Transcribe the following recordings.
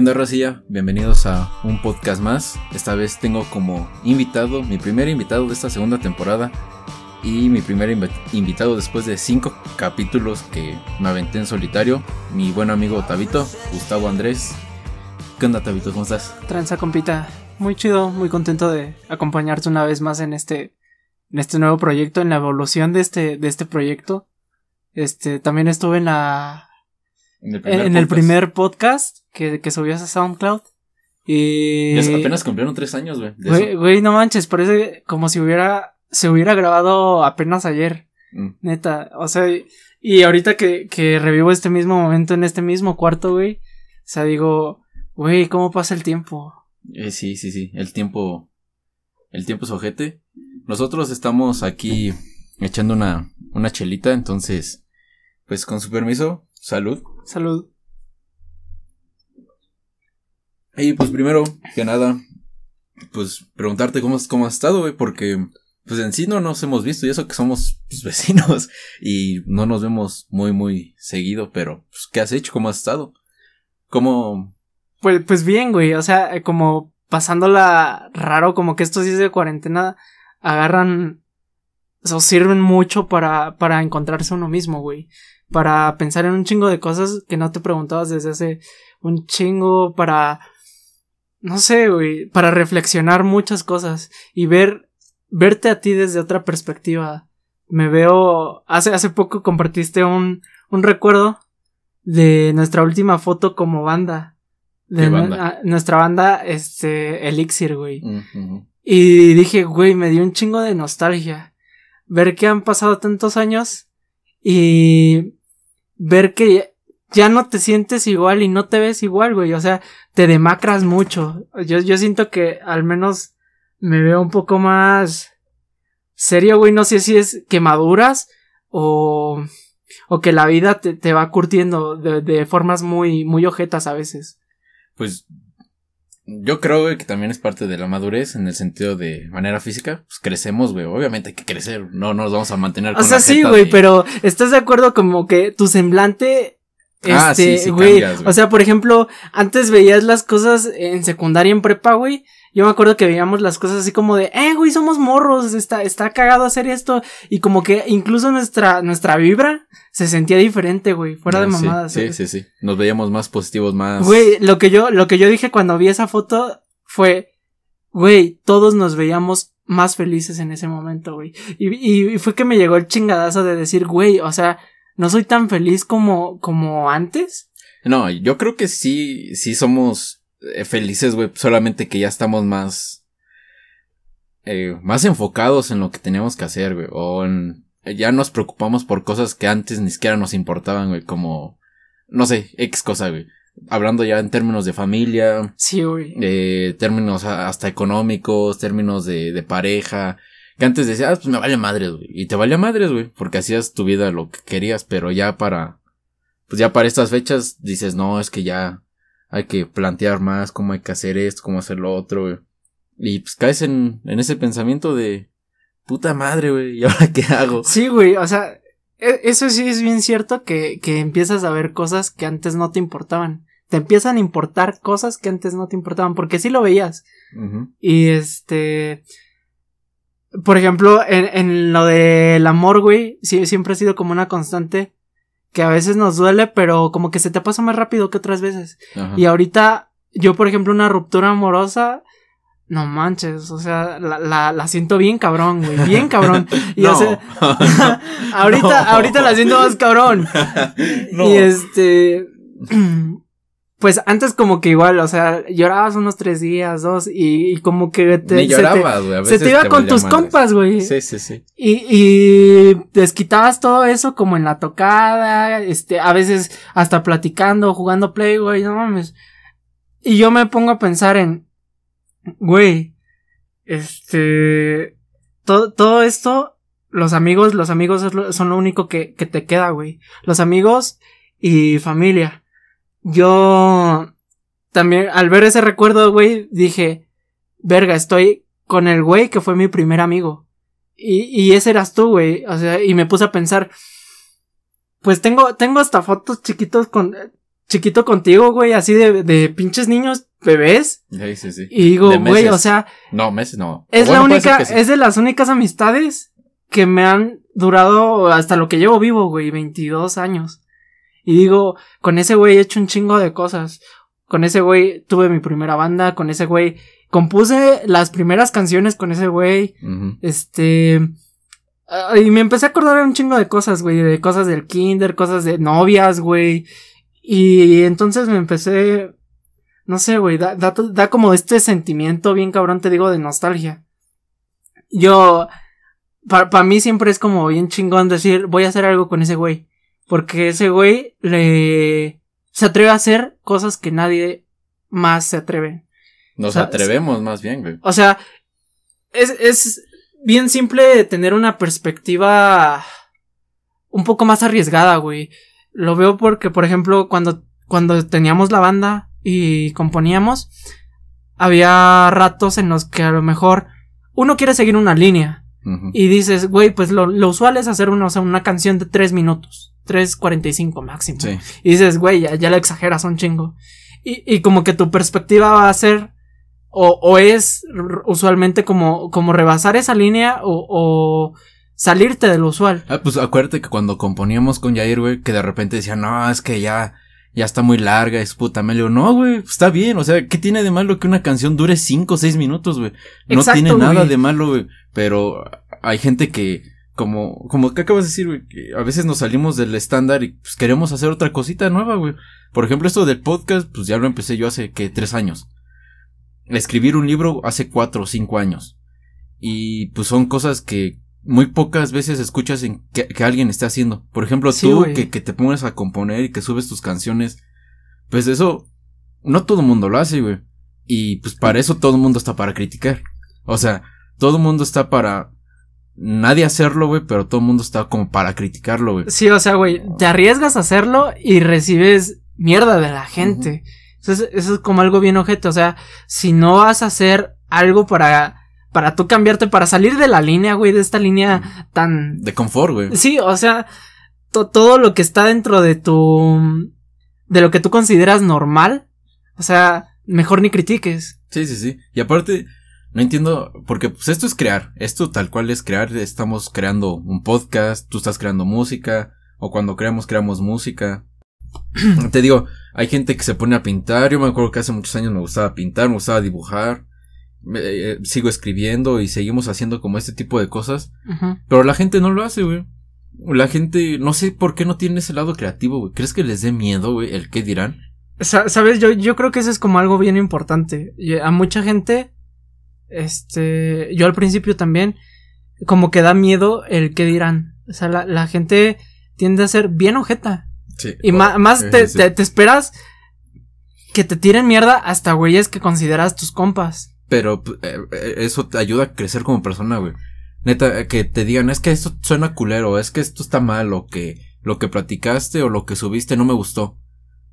onda, Racilla? Bienvenidos a un podcast más. Esta vez tengo como invitado, mi primer invitado de esta segunda temporada y mi primer invi- invitado después de cinco capítulos que me aventé en solitario, mi buen amigo Tabito, Gustavo Andrés. ¿Qué onda, Tabito? ¿Cómo estás? Tranza compita, muy chido, muy contento de acompañarte una vez más en este en este nuevo proyecto, en la evolución de este de este proyecto. Este, también estuve en la En el en, primer podcast que, que subías a SoundCloud y apenas cumplieron tres años, güey. güey, no manches, parece como si hubiera se hubiera grabado apenas ayer, Mm. neta, o sea, y- y ahorita que que revivo este mismo momento en este mismo cuarto, güey, o sea, digo, güey, ¿cómo pasa el tiempo? Eh, sí, sí, sí. El tiempo. El tiempo es ojete. Nosotros estamos aquí echando una, una chelita, entonces. Pues con su permiso, salud. Salud. Y pues primero que nada, pues preguntarte cómo, cómo has estado, güey, porque pues en sí no nos hemos visto y eso que somos pues, vecinos y no nos vemos muy, muy seguido, pero pues, ¿qué has hecho? ¿Cómo has estado? ¿Cómo? Pues, pues bien, güey, o sea, eh, como pasándola raro, como que estos días de cuarentena agarran o sirven mucho para, para encontrarse uno mismo, güey. Para pensar en un chingo de cosas que no te preguntabas desde hace un chingo, para, no sé, güey, para reflexionar muchas cosas y ver, verte a ti desde otra perspectiva. Me veo, hace, hace poco compartiste un, un recuerdo de nuestra última foto como banda. De ¿Qué nu- banda? a- nuestra banda, este, Elixir, güey. Y dije, güey, me dio un chingo de nostalgia. Ver que han pasado tantos años y ver que ya no te sientes igual y no te ves igual, güey. O sea, te demacras mucho. Yo, yo siento que al menos me veo un poco más serio, güey. No sé si es que maduras o, o que la vida te, te va curtiendo de, de formas muy, muy ojetas a veces. Pues yo creo güey, que también es parte de la madurez en el sentido de manera física. Pues crecemos, güey. Obviamente hay que crecer. No nos vamos a mantener O con sea, la sí, güey, de- pero ¿estás de acuerdo como que tu semblante... Ah, sí, Este, sí güey, cambias, güey. o sea, por ejemplo, antes veías las cosas en secundaria, en prepa, güey. Yo me acuerdo que veíamos las cosas así como de, eh, güey, somos morros, está, está cagado hacer esto. Y como que incluso nuestra, nuestra vibra se sentía diferente, güey, fuera de Ah, sí, mamadas. Sí, ¿eh? sí, sí. Nos veíamos más positivos, más. Güey, lo que yo, lo que yo dije cuando vi esa foto fue, güey, todos nos veíamos más felices en ese momento, güey. Y, y, y fue que me llegó el chingadazo de decir, güey, o sea, no soy tan feliz como, como antes. No, yo creo que sí, sí somos eh, felices, güey. Solamente que ya estamos más. eh, más enfocados en lo que teníamos que hacer, güey. O en. Ya nos preocupamos por cosas que antes ni siquiera nos importaban, güey. Como. No sé, X cosa, güey. Hablando ya en términos de familia, Sí, güey. eh, términos hasta económicos, términos de, de pareja. Que antes decías, ah, pues me vale madres, güey. Y te valía madres, güey. Porque hacías tu vida lo que querías, pero ya para. Pues ya para estas fechas dices, no, es que ya hay que plantear más cómo hay que hacer esto, cómo hacer lo otro, güey. Y pues caes en, en ese pensamiento de. Puta madre, güey. ¿Y ahora qué hago? Sí, güey, o sea, e- eso sí es bien cierto que, que empiezas a ver cosas que antes no te importaban. Te empiezan a importar cosas que antes no te importaban, porque sí lo veías. Y este. Por ejemplo, en, en lo del amor, güey, sí, siempre ha sido como una constante que a veces nos duele, pero como que se te pasa más rápido que otras veces. Ajá. Y ahorita, yo, por ejemplo, una ruptura amorosa, no manches, o sea, la, la, la siento bien cabrón, güey, bien cabrón. Y no. o sea, ahorita, No. ahorita la siento más cabrón. No. Y este. Pues antes como que igual, o sea, llorabas unos tres días, dos, y, y como que te, Ni llorabas, güey. a se te iba con tus compas, güey. Sí, sí, sí. Y, y desquitabas todo eso como en la tocada, este, a veces hasta platicando, jugando play, güey, no mames. Y yo me pongo a pensar en, güey, este, todo, todo esto, los amigos, los amigos son lo único que, que te queda, güey. Los amigos y familia. Yo también, al ver ese recuerdo, güey, dije, verga, estoy con el güey que fue mi primer amigo. Y, y ese eras tú, güey. O sea, y me puse a pensar, pues tengo, tengo hasta fotos chiquitos con, chiquito contigo, güey, así de, de pinches niños bebés. Sí, sí, sí. Y digo, güey, o sea, No, meses no. es Bueno, la única, sí. es de las únicas amistades que me han durado hasta lo que llevo vivo, güey, 22 años. Y digo, con ese güey he hecho un chingo de cosas. Con ese güey tuve mi primera banda, con ese güey compuse las primeras canciones con ese güey. Este. ah, y me empecé a acordar de un chingo de cosas, güey. De cosas del kinder, cosas de novias, güey. Y entonces me empecé. No sé, güey. Da, da, da como este sentimiento bien cabrón, te digo, de nostalgia. Yo. Para mí siempre es como bien chingón decir, voy a hacer algo con ese güey. Porque ese güey le. Se atreve a hacer cosas que nadie más se atreve. Nos O sea, atrevemos más bien, güey. O sea, es, es bien simple tener una perspectiva un poco más arriesgada, güey. Lo veo porque, por ejemplo, cuando, cuando teníamos la banda y componíamos, había ratos en los que a lo mejor uno quiere seguir una línea Y dices, güey, pues lo, lo usual es hacer una, o sea, una canción de tres minutos, tres cuarenta y cinco máximo. Sí. Y dices, güey, ya, ya la exageras un chingo. Y, y como que tu perspectiva va a ser, o, o es usualmente como, como rebasar esa línea o, o salirte de lo usual. Ah, pues acuérdate que cuando componíamos con Jair, güey, que de repente decía, no, es que ya, ya está muy larga, es puta. Me le digo, no, güey, está bien, o sea, ¿qué tiene de malo que una canción dure cinco o seis minutos, güey? No Exacto, tiene nada güey. de malo, güey. Pero hay gente que, como, como que acabas de decir, güey, que a veces nos salimos del estándar y pues queremos hacer otra cosita nueva, güey. Por ejemplo, esto del podcast, pues ya lo empecé yo hace, que tres años. Escribir un libro hace cuatro o cinco años. Y pues son cosas que muy pocas veces escuchas en que, que alguien esté haciendo. Por ejemplo, Sí, tú que, que te pones a componer y que subes tus canciones. Pues eso, no todo el mundo lo hace, güey. Y pues para eso todo el mundo está para criticar. O sea, todo el mundo está para nadie hacerlo, güey, pero todo el mundo está como para criticarlo, güey. Sí, o sea, güey, te arriesgas a hacerlo y recibes mierda de la gente. Entonces, eso es como algo bien ojete. O sea, si no vas a hacer algo para, para tú cambiarte, para salir de la línea, güey, de esta línea tan, De confort, güey. Sí, o sea, to- todo lo que está dentro de tu. de lo que tú consideras normal. O sea, mejor ni critiques. Sí, sí, sí. Y aparte, no entiendo, porque pues esto es crear. Esto tal cual es crear. Estamos creando un podcast, tú estás creando música, o cuando creamos, creamos música. Te digo, hay gente que se pone a pintar. Yo me acuerdo que hace muchos años me gustaba pintar, me gustaba dibujar. Eh, sigo escribiendo y seguimos haciendo como este tipo de cosas. Pero la gente no lo hace, güey. La gente, no sé por qué no tiene ese lado creativo, güey. ¿Crees que les dé miedo, güey, el qué dirán? Sa- Sabes, yo, yo creo que eso es como algo bien importante. A mucha gente, este, yo al principio también, como que da miedo el que dirán. O sea, la, la gente tiende a ser bien ojeta. Sí. Y ma- más Sí, te, sí, sí. te- te esperas que te tiren mierda hasta güeyes que consideras tus compas. Pero eh, eh, eso te ayuda a crecer como persona, güey. Neta, eh, que te digan, es que esto suena culero, es que esto está mal, o que lo que platicaste o lo que subiste no me gustó.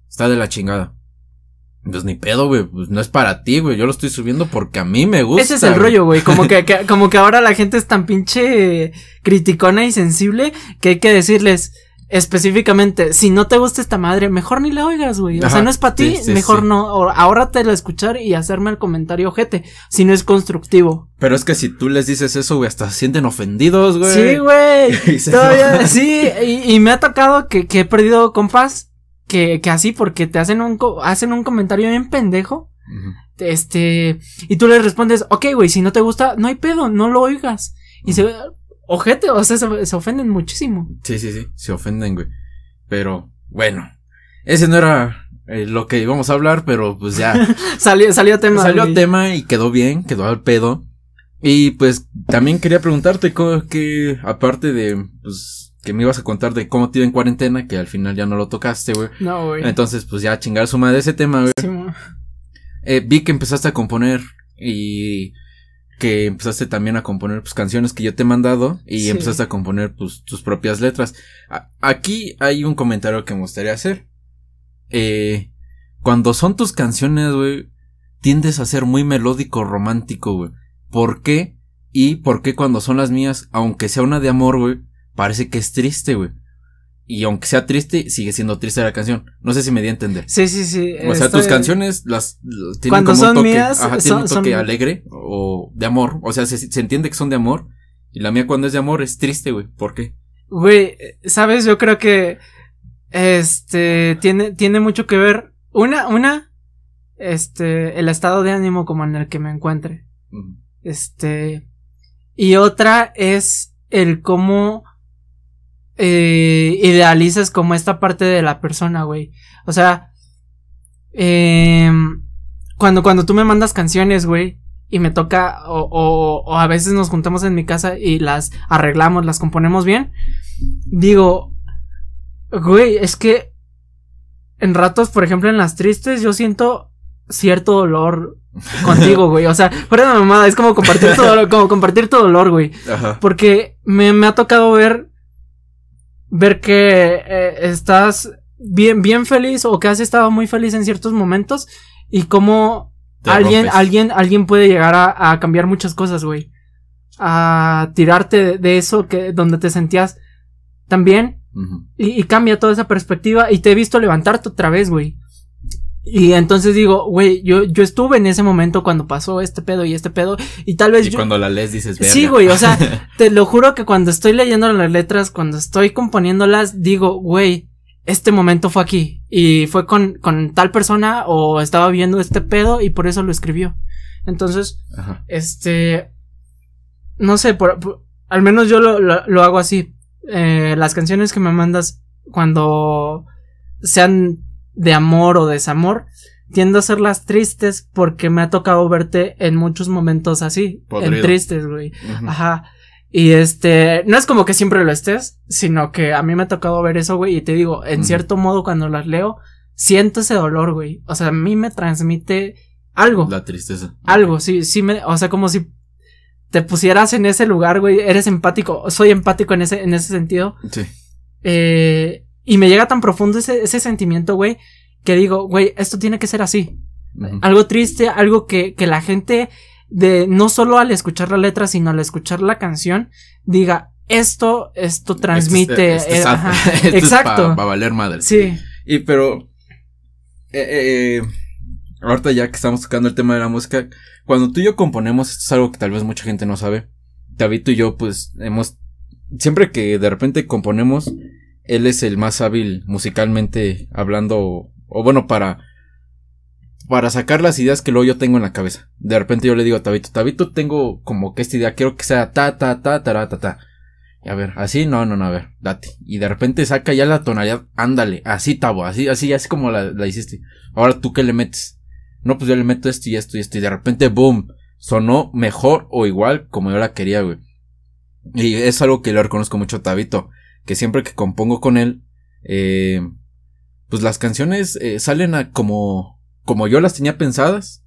Está de la chingada. Pues ni pedo, güey, pues no es para ti, güey. Yo lo estoy subiendo porque a mí me gusta. Ese es el güey. rollo, güey. Como que, que- como que ahora la gente es tan pinche criticona y sensible que hay que decirles específicamente, si no te gusta esta madre, mejor ni la oigas, güey. O sea, no es para ti, sí, sí, mejor sí. no. O- Ahórratelo a escuchar y hacerme el comentario ojete, si no es constructivo. Pero es que si tú les dices eso, güey, hasta se sienten ofendidos, güey. Sí, güey. Todavía, sí, y, y me ha tocado que, que he perdido compas que, que así, porque te hacen un, co- hacen un comentario bien pendejo. Este, y tú le respondes, ok, güey, si no te gusta, no hay pedo, no lo oigas. Y se, ojete, o sea, se, se ofenden muchísimo. Sí, sí, sí, se ofenden, güey. Pero, bueno, ese no era eh, lo que íbamos a hablar, pero pues ya. Salió, salió tema. Salió güey. tema y quedó bien, quedó al pedo. Y pues también quería preguntarte que, aparte de, pues, que me ibas a contar de cómo te iba en cuarentena, que al final ya no lo tocaste, güey. No, güey. Entonces, pues ya chingar su madre ese tema, güey. Sí, Eh, vi que empezaste a componer y que empezaste también a componer pues canciones que yo te he mandado y Sí. empezaste a componer pues tus propias letras. A- aquí hay un comentario que me gustaría hacer. Eh, cuando son tus canciones, güey, tiendes a ser muy melódico romántico, güey. ¿Por qué? Y por qué cuando son las mías, aunque sea una de amor, güey, parece que es triste, güey. Y aunque sea triste, sigue siendo triste la canción. No sé si me di a entender. Sí, sí, sí. O sea, tus canciones las tienen Cuando como son un toque, mías, ajá, tienen un toque alegre o de amor. O sea, se, se, entiende que son de amor. Y la mía cuando es de amor es triste, güey. ¿Por qué? Güey, sabes, yo creo que este tiene tiene mucho que ver una una este el estado de ánimo como en el que me encuentre. Este y otra es el cómo eh, idealizas como esta parte de la persona, güey. O sea, eh, cuando, cuando tú me mandas canciones, güey, y me toca, o, o, o, a veces nos juntamos en mi casa y las arreglamos, las componemos bien, digo, güey, es que en ratos, por ejemplo, en las tristes, yo siento cierto dolor contigo, güey. O sea, fuera de mamada, es como compartir tu dolor, como compartir tu dolor, güey. Porque me, me ha tocado ver ver que eh, estás bien, bien feliz o que has estado muy feliz en ciertos momentos y cómo alguien, alguien, alguien puede llegar a, cambiar muchas cosas, güey. A tirarte de, eso que, donde te sentías tan bien y, y, cambia toda esa perspectiva y te he visto levantarte otra vez, güey. Y entonces digo, güey, yo, yo estuve en ese momento cuando pasó este pedo y este pedo, y tal vez. Y cuando la lees dices, Verga. Sí, güey, o sea, te lo juro que cuando estoy leyendo las letras, cuando estoy componiéndolas, digo, güey, este momento fue aquí, y fue con, con tal persona, o estaba viendo este pedo, y por eso lo escribió. Entonces, este. No sé, por, al menos yo lo, lo, hago así. Eh, las canciones que me mandas cuando sean de amor o desamor, tiendo a hacerlas tristes porque me ha tocado verte en muchos momentos así, en tristes, güey. Ajá. Y este, no es como que siempre lo estés, sino que a mí me ha tocado ver eso, güey, y te digo, en cierto modo cuando las leo, siento ese dolor, güey. O sea, a mí me transmite algo. La tristeza. Algo, sí, sí me, o sea, como si te pusieras en ese lugar, güey, eres empático, soy empático en ese, en ese sentido. Sí. Eh, y me llega tan profundo ese, ese sentimiento, güey, que digo, güey, esto tiene que ser así. Algo triste, algo que, que la gente de no solo al escuchar la letra, sino al escuchar la canción, diga, esto, esto transmite. exacto. Va a valer madre. Sí. Y pero. Eh, eh, ahorita ya que estamos tocando el tema de la música, cuando tú y yo componemos, esto es algo que tal vez mucha gente no sabe. David y yo, pues, hemos. Siempre que de repente componemos, él es el más hábil musicalmente hablando, o bueno, para, para sacar las ideas que luego yo tengo en la cabeza. De repente yo le digo a Tabito, Tabito, tengo como que esta idea, quiero que sea ta, ta, ta, ta, ta, ta. Y a ver, así, no, no, no, a ver, date. Y de repente saca ya la tonalidad, ándale, así, Tabo, así, así, así como la, la hiciste. Ahora tú qué le metes. No, pues yo le meto esto y esto y esto. Y de repente, boom, sonó mejor o igual como yo la quería, güey. Y es algo que lo reconozco mucho a Tabito que siempre que compongo con él, eh, pues las canciones eh, salen a como, como yo las tenía pensadas,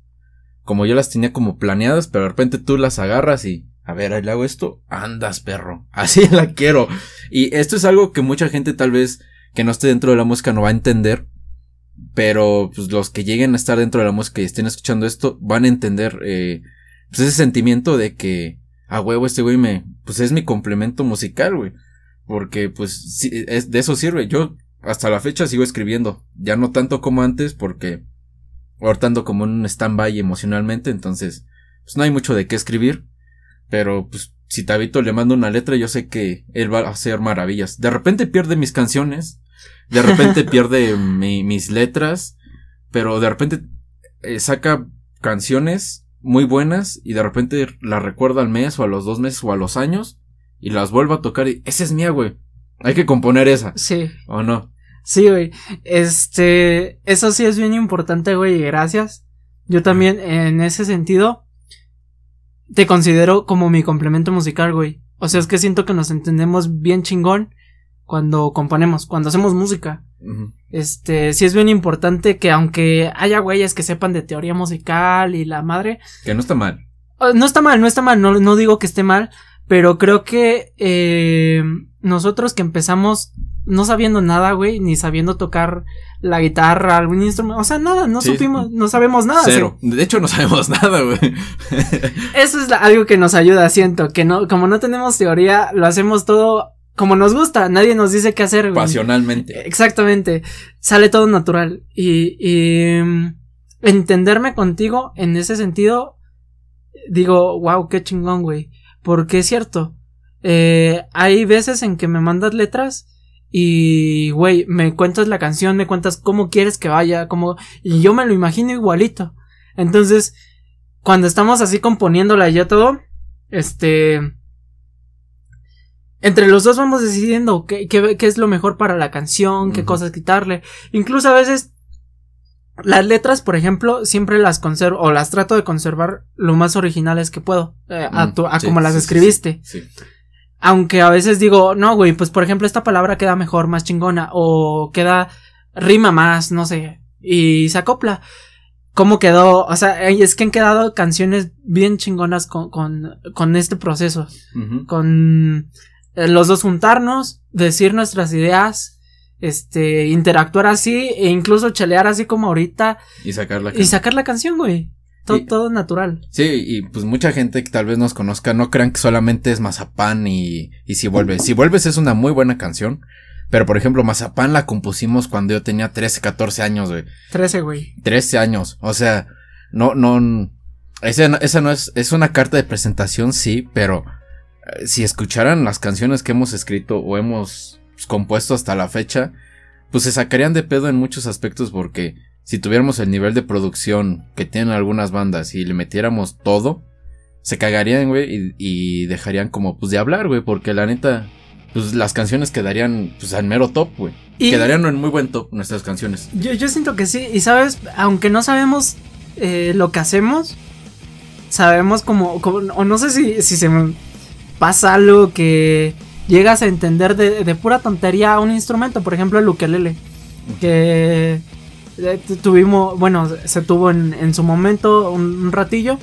como yo las tenía como planeadas, pero de repente tú las agarras y, a ver, ahí le hago esto, andas perro, así la quiero. Y esto es algo que mucha gente tal vez que no esté dentro de la música no va a entender, pero pues los que lleguen a estar dentro de la música y estén escuchando esto van a entender eh, pues ese sentimiento de que a huevo este güey me pues es mi complemento musical, güey. Porque pues es, de eso sirve. Yo hasta la fecha sigo escribiendo. Ya no tanto como antes porque ahorita como en un stand-by emocionalmente. Entonces pues no hay mucho de qué escribir. Pero pues si Tabito le mando una letra yo sé que él va a hacer maravillas. De repente pierde mis canciones. De repente pierde mis letras. Pero de repente eh, saca canciones muy buenas y de repente la recuerda al mes o a los dos meses o a los años y las vuelvo a tocar y esa es mía, güey. Hay que componer esa. Sí. ¿O no? Sí, güey. Este, eso sí es bien importante, güey, gracias. Yo también, en ese sentido, te considero como mi complemento musical, güey. O sea, es que siento que nos entendemos bien chingón cuando componemos, cuando hacemos música. Este, sí es bien importante que aunque haya güeyes que sepan de teoría musical y la madre. Que no está mal. No está mal, no está mal, no, no digo que esté mal, pero creo que eh, nosotros que empezamos no sabiendo nada, güey, ni sabiendo tocar la guitarra, algún instrumento, o sea, nada, no supimos, no sabemos nada. Cero. De hecho, no sabemos nada, güey. Eso es algo que nos ayuda, siento, que no, como no tenemos teoría, lo hacemos todo como nos gusta, nadie nos dice qué hacer, güey. Pasionalmente. Exactamente. Sale todo natural. Y, y mm, entenderme contigo en ese sentido, digo, wow, qué chingón, güey. Porque es cierto. Eh, hay veces en que me mandas letras y, güey, me cuentas la canción, me cuentas cómo quieres que vaya, cómo, y yo me lo imagino igualito. Entonces, cuando estamos así componiéndola y ya todo, este, entre los dos vamos decidiendo qué, qué, qué es lo mejor para la canción, qué cosas quitarle. Incluso a veces las letras, por ejemplo, siempre las conservo o las trato de conservar lo más originales que puedo, eh, a, Mm, tu- a sí, como las sí, escribiste. Sí. Aunque a veces digo, no, güey, pues por ejemplo esta palabra queda mejor, más chingona, o queda, rima más, no sé, y se acopla. ¿Cómo quedó? O sea, eh, es que han quedado canciones bien chingonas con, con, con este proceso con eh, los dos juntarnos, decir nuestras ideas, este, interactuar así, e incluso chelear así como ahorita, Y sacar la y sacar la canción, güey. Todo, Y- todo natural. Sí, y pues mucha gente que tal vez nos conozca no crean que solamente es Mazapán y, y Si Vuelves. Si Vuelves es una muy buena canción. Pero por ejemplo, Mazapán la compusimos cuando yo tenía 13, 14 años, güey. 13, güey. 13 años. O sea, no, no. Esa, no- esa no es. Es una carta de presentación, sí, pero eh, si escucharan las canciones que hemos escrito o hemos pues, compuesto hasta la fecha, pues se sacarían de pedo en muchos aspectos porque si tuviéramos el nivel de producción que tienen algunas bandas y le metiéramos todo, se cagarían, güey, y, y dejarían como pues de hablar, güey, porque la neta, pues las canciones quedarían pues al mero top, güey. Y Quedarían en muy buen top nuestras canciones. yo, yo siento que sí, y sabes, aunque no sabemos eh, lo que hacemos, sabemos como, como- o no sé si, si se me pasa algo que llegas a entender de, pura tontería un instrumento, por ejemplo el ukelele, que eh, tu- tuvimos, bueno, se tuvo en, su momento un ratillo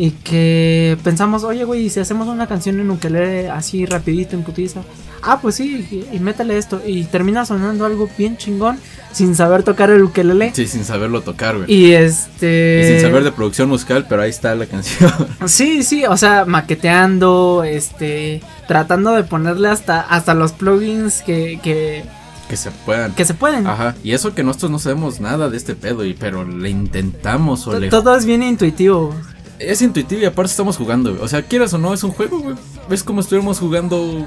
y que pensamos, oye güey, ¿y si hacemos una canción en ukelele así rapidito en putiza, ah pues sí, y, y métele esto y termina sonando algo bien chingón sin saber tocar el ukelele Sí, sin saberlo tocar, güey. y este Y sin saber de producción musical, pero ahí está la canción. Sí, sí, o sea, maqueteando, este, tratando de ponerle hasta, hasta los plugins que, que, que se puedan. que se pueden. Ajá. Y eso que nosotros no sabemos nada de este pedo, y pero le intentamos o le. Todo es bien intuitivo. Es intuitivo y aparte estamos jugando. O sea, quieras o no, es un juego, güey. Es como estuviéramos jugando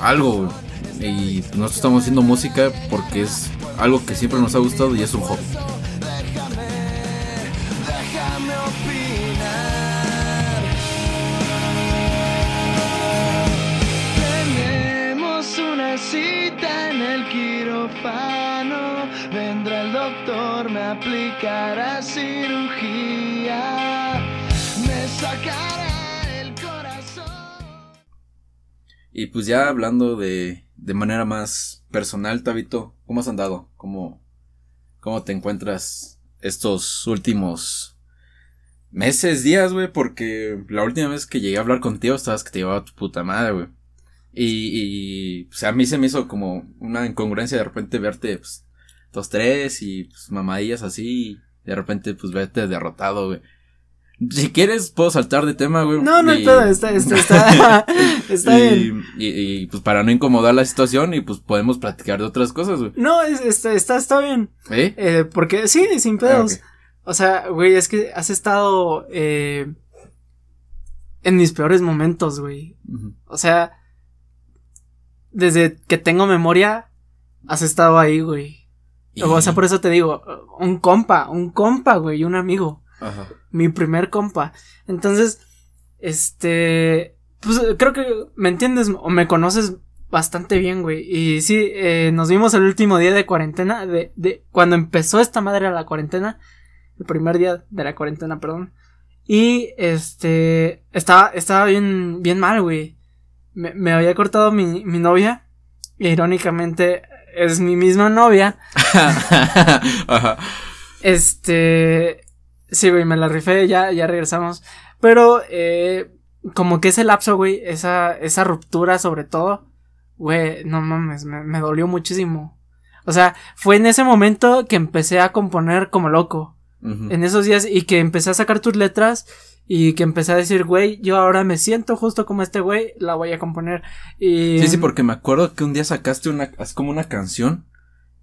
algo, güey. Y nosotros estamos haciendo música porque es algo que siempre nos ha gustado y es un hobby. Cita en el quirófano. Vendrá el doctor, me aplicará cirugía. Me sacará el corazón. Y pues ya hablando de, de manera más personal, Tabito, ¿cómo has andado? ¿Cómo, cómo te encuentras estos últimos meses, días, güey? Porque la última vez que llegué a hablar contigo estabas que te llevaba tu puta madre, güey. Y, y pues a mí se me hizo como una incongruencia de repente verte, pues, dos, tres y pues mamadillas así. Y de repente, pues, verte derrotado, güey. Si quieres, puedo saltar de tema, güey. No, no y- pedo, está, está, está, está y, bien. Y, y, pues para no incomodar la situación y pues podemos platicar de otras cosas, güey. No, es- está, está, está bien. ¿Eh? Eh, porque sí, sin Ah, pedos. ok. O sea, güey, es que has estado eh, en mis peores momentos, güey. O sea, desde que tengo memoria, has estado ahí, güey. O sea, por eso te digo, un compa, un compa, güey, un amigo. Ajá. Mi primer compa. Entonces, este, pues creo que me entiendes o me conoces bastante bien, güey. Y sí, eh, nos vimos el último día de cuarentena, de, de, cuando empezó esta madre a la cuarentena, el primer día de la cuarentena, perdón. Y, este, estaba, estaba bien, bien mal, güey. Me, me había cortado mi, mi novia. e irónicamente, es mi misma novia. Ajá. Este. Sí, güey, me la rifé, ya, ya regresamos. Pero, eh, como que ese lapso, güey, esa, esa ruptura sobre todo, güey, no mames, me, me dolió muchísimo. O sea, fue en ese momento que empecé a componer como loco. En esos días y que empecé a sacar tus letras Y que empecé a decir, güey, yo ahora me siento justo como este güey, la voy a componer. Y. Sí, sí, porque me acuerdo que un día sacaste una, es como una canción.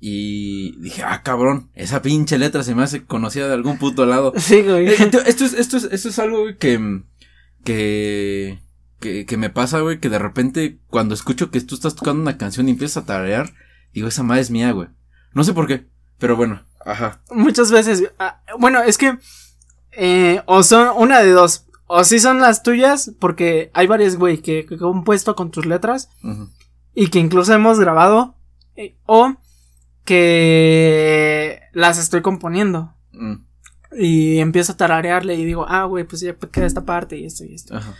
Y dije, ah, cabrón, esa pinche letra se me hace conocida de algún puto lado. Sí, güey. Esto, esto es, esto es, esto es algo, güey, que, que, que, que me pasa, güey, que de repente cuando escucho que tú estás tocando una canción y empiezas a tararear, digo, esa madre es mía, güey. No sé por qué, pero bueno, ajá. Muchas veces. ah, bueno, es que. eh, o son una de dos. O sí son las tuyas, porque hay varias, güey, que, que he compuesto con tus letras. y que incluso hemos grabado. eh, o que las estoy componiendo. Mm, Y empiezo a tararearle y digo, ah, güey, pues ya queda esta parte y esto y esto. ajá.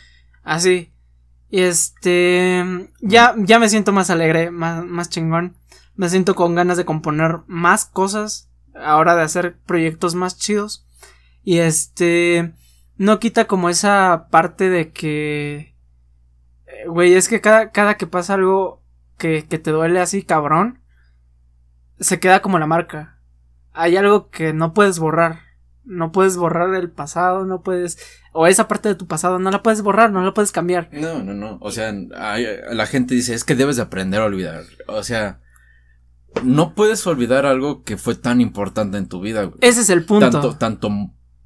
Así. Y este. Ya, ya me siento más alegre, más, más chingón. Me siento con ganas de componer más cosas. Ahora de hacer proyectos más chidos. Y este. No quita como esa parte de que. eh, Güey, es que cada, cada que pasa algo que, que te duele así, cabrón. Se queda como la marca. Hay algo que no puedes borrar. No puedes borrar el pasado, no puedes. O esa parte de tu pasado, no la puedes borrar, no la puedes cambiar. No, no, no. O sea, hay- la gente dice, es que debes de aprender a olvidar. O sea, no puedes olvidar algo que fue tan importante en tu vida, güey. Ese es el punto. Tanto, tanto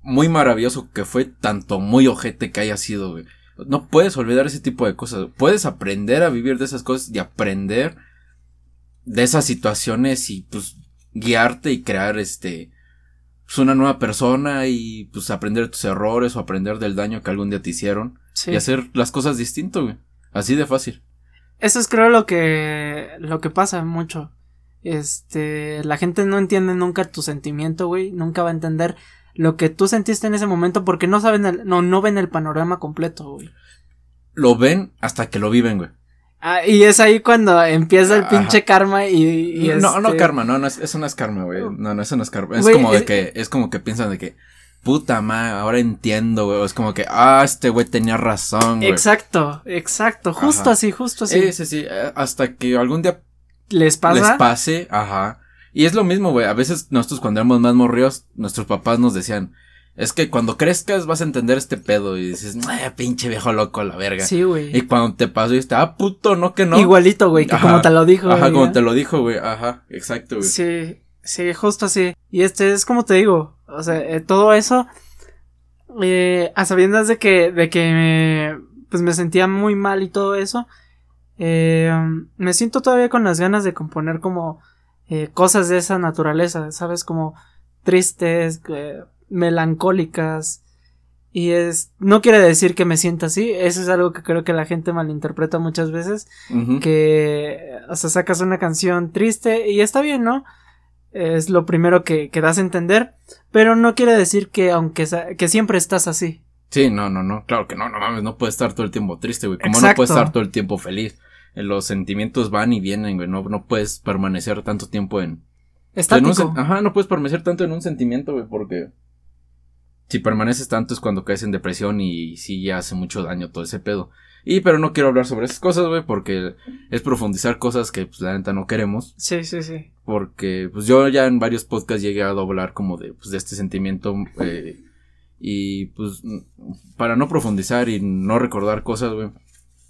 muy maravilloso que fue, tanto muy ojete que haya sido, güey. No puedes olvidar ese tipo de cosas. Puedes aprender a vivir de esas cosas y aprender de esas situaciones y pues guiarte y crear este pues una nueva persona y pues aprender de tus errores o aprender del daño que algún día te hicieron Sí. y hacer las cosas distinto, güey. Así de fácil. Eso es creo lo que lo que pasa mucho. Este, la gente no entiende nunca tu sentimiento, güey, nunca va a entender lo que tú sentiste en ese momento porque no saben el, no no ven el panorama completo, güey. Lo ven hasta que lo viven, güey. Ah, y es ahí cuando empieza el Ajá. pinche karma y, y No, no este- karma, no, no, es- eso no es karma, güey. No, no, eso no es karma. Es como de es- que, es como que piensan de que, puta madre, ahora entiendo, güey. Es como que, ah, este güey tenía razón, güey. Exacto, exacto, justo Ajá. así, justo así. Sí, sí, sí, eh, hasta que algún día ¿Les pasa? les pase, ajá. Y es lo mismo, güey. A veces nosotros cuando éramos más morridos, nuestros papás nos decían, es que cuando crezcas vas a entender este pedo. Y dices, "Eh, pinche viejo loco, la verga. sí, güey. Y cuando te pasó, y ah, puto, no que no. Igualito, güey, que Ajá. como te lo dijo. Ajá, como ¿eh? te lo dijo, güey. Ajá, exacto, güey. Sí, sí, justo así. Y este es como te digo, o sea, eh, todo eso, eh, a sabiendas de que, de que, me- pues me sentía muy mal y todo eso, eh, me siento todavía con las ganas de componer como eh, cosas de esa naturaleza, ¿sabes? Como tristes, eh, melancólicas. Y es, no quiere decir que me sienta así, eso es algo que creo que la gente malinterpreta muchas veces Ujú. que, o sea, sacas una canción triste y está bien, ¿no? Es lo primero que, que das a entender, pero no quiere decir que aunque que siempre estás así. Sí, no, no, no, claro que no, no mames, no puedes estar todo el tiempo triste, güey. Como no puedes estar todo el tiempo feliz. Eh, Los sentimientos van y vienen, güey. No, no puedes permanecer tanto tiempo en. en un Estático. sen- Ajá, no puedes permanecer tanto en un sentimiento, güey, porque. Si permaneces tanto es cuando caes en depresión y sí ya hace mucho daño todo ese pedo. Y pero no quiero hablar sobre esas cosas, güey, porque es profundizar cosas que pues la neta no queremos. Sí, sí, sí. Porque pues yo ya en varios podcasts llegué a hablar como de, pues, de este sentimiento eh, y pues para no profundizar y no recordar cosas, güey.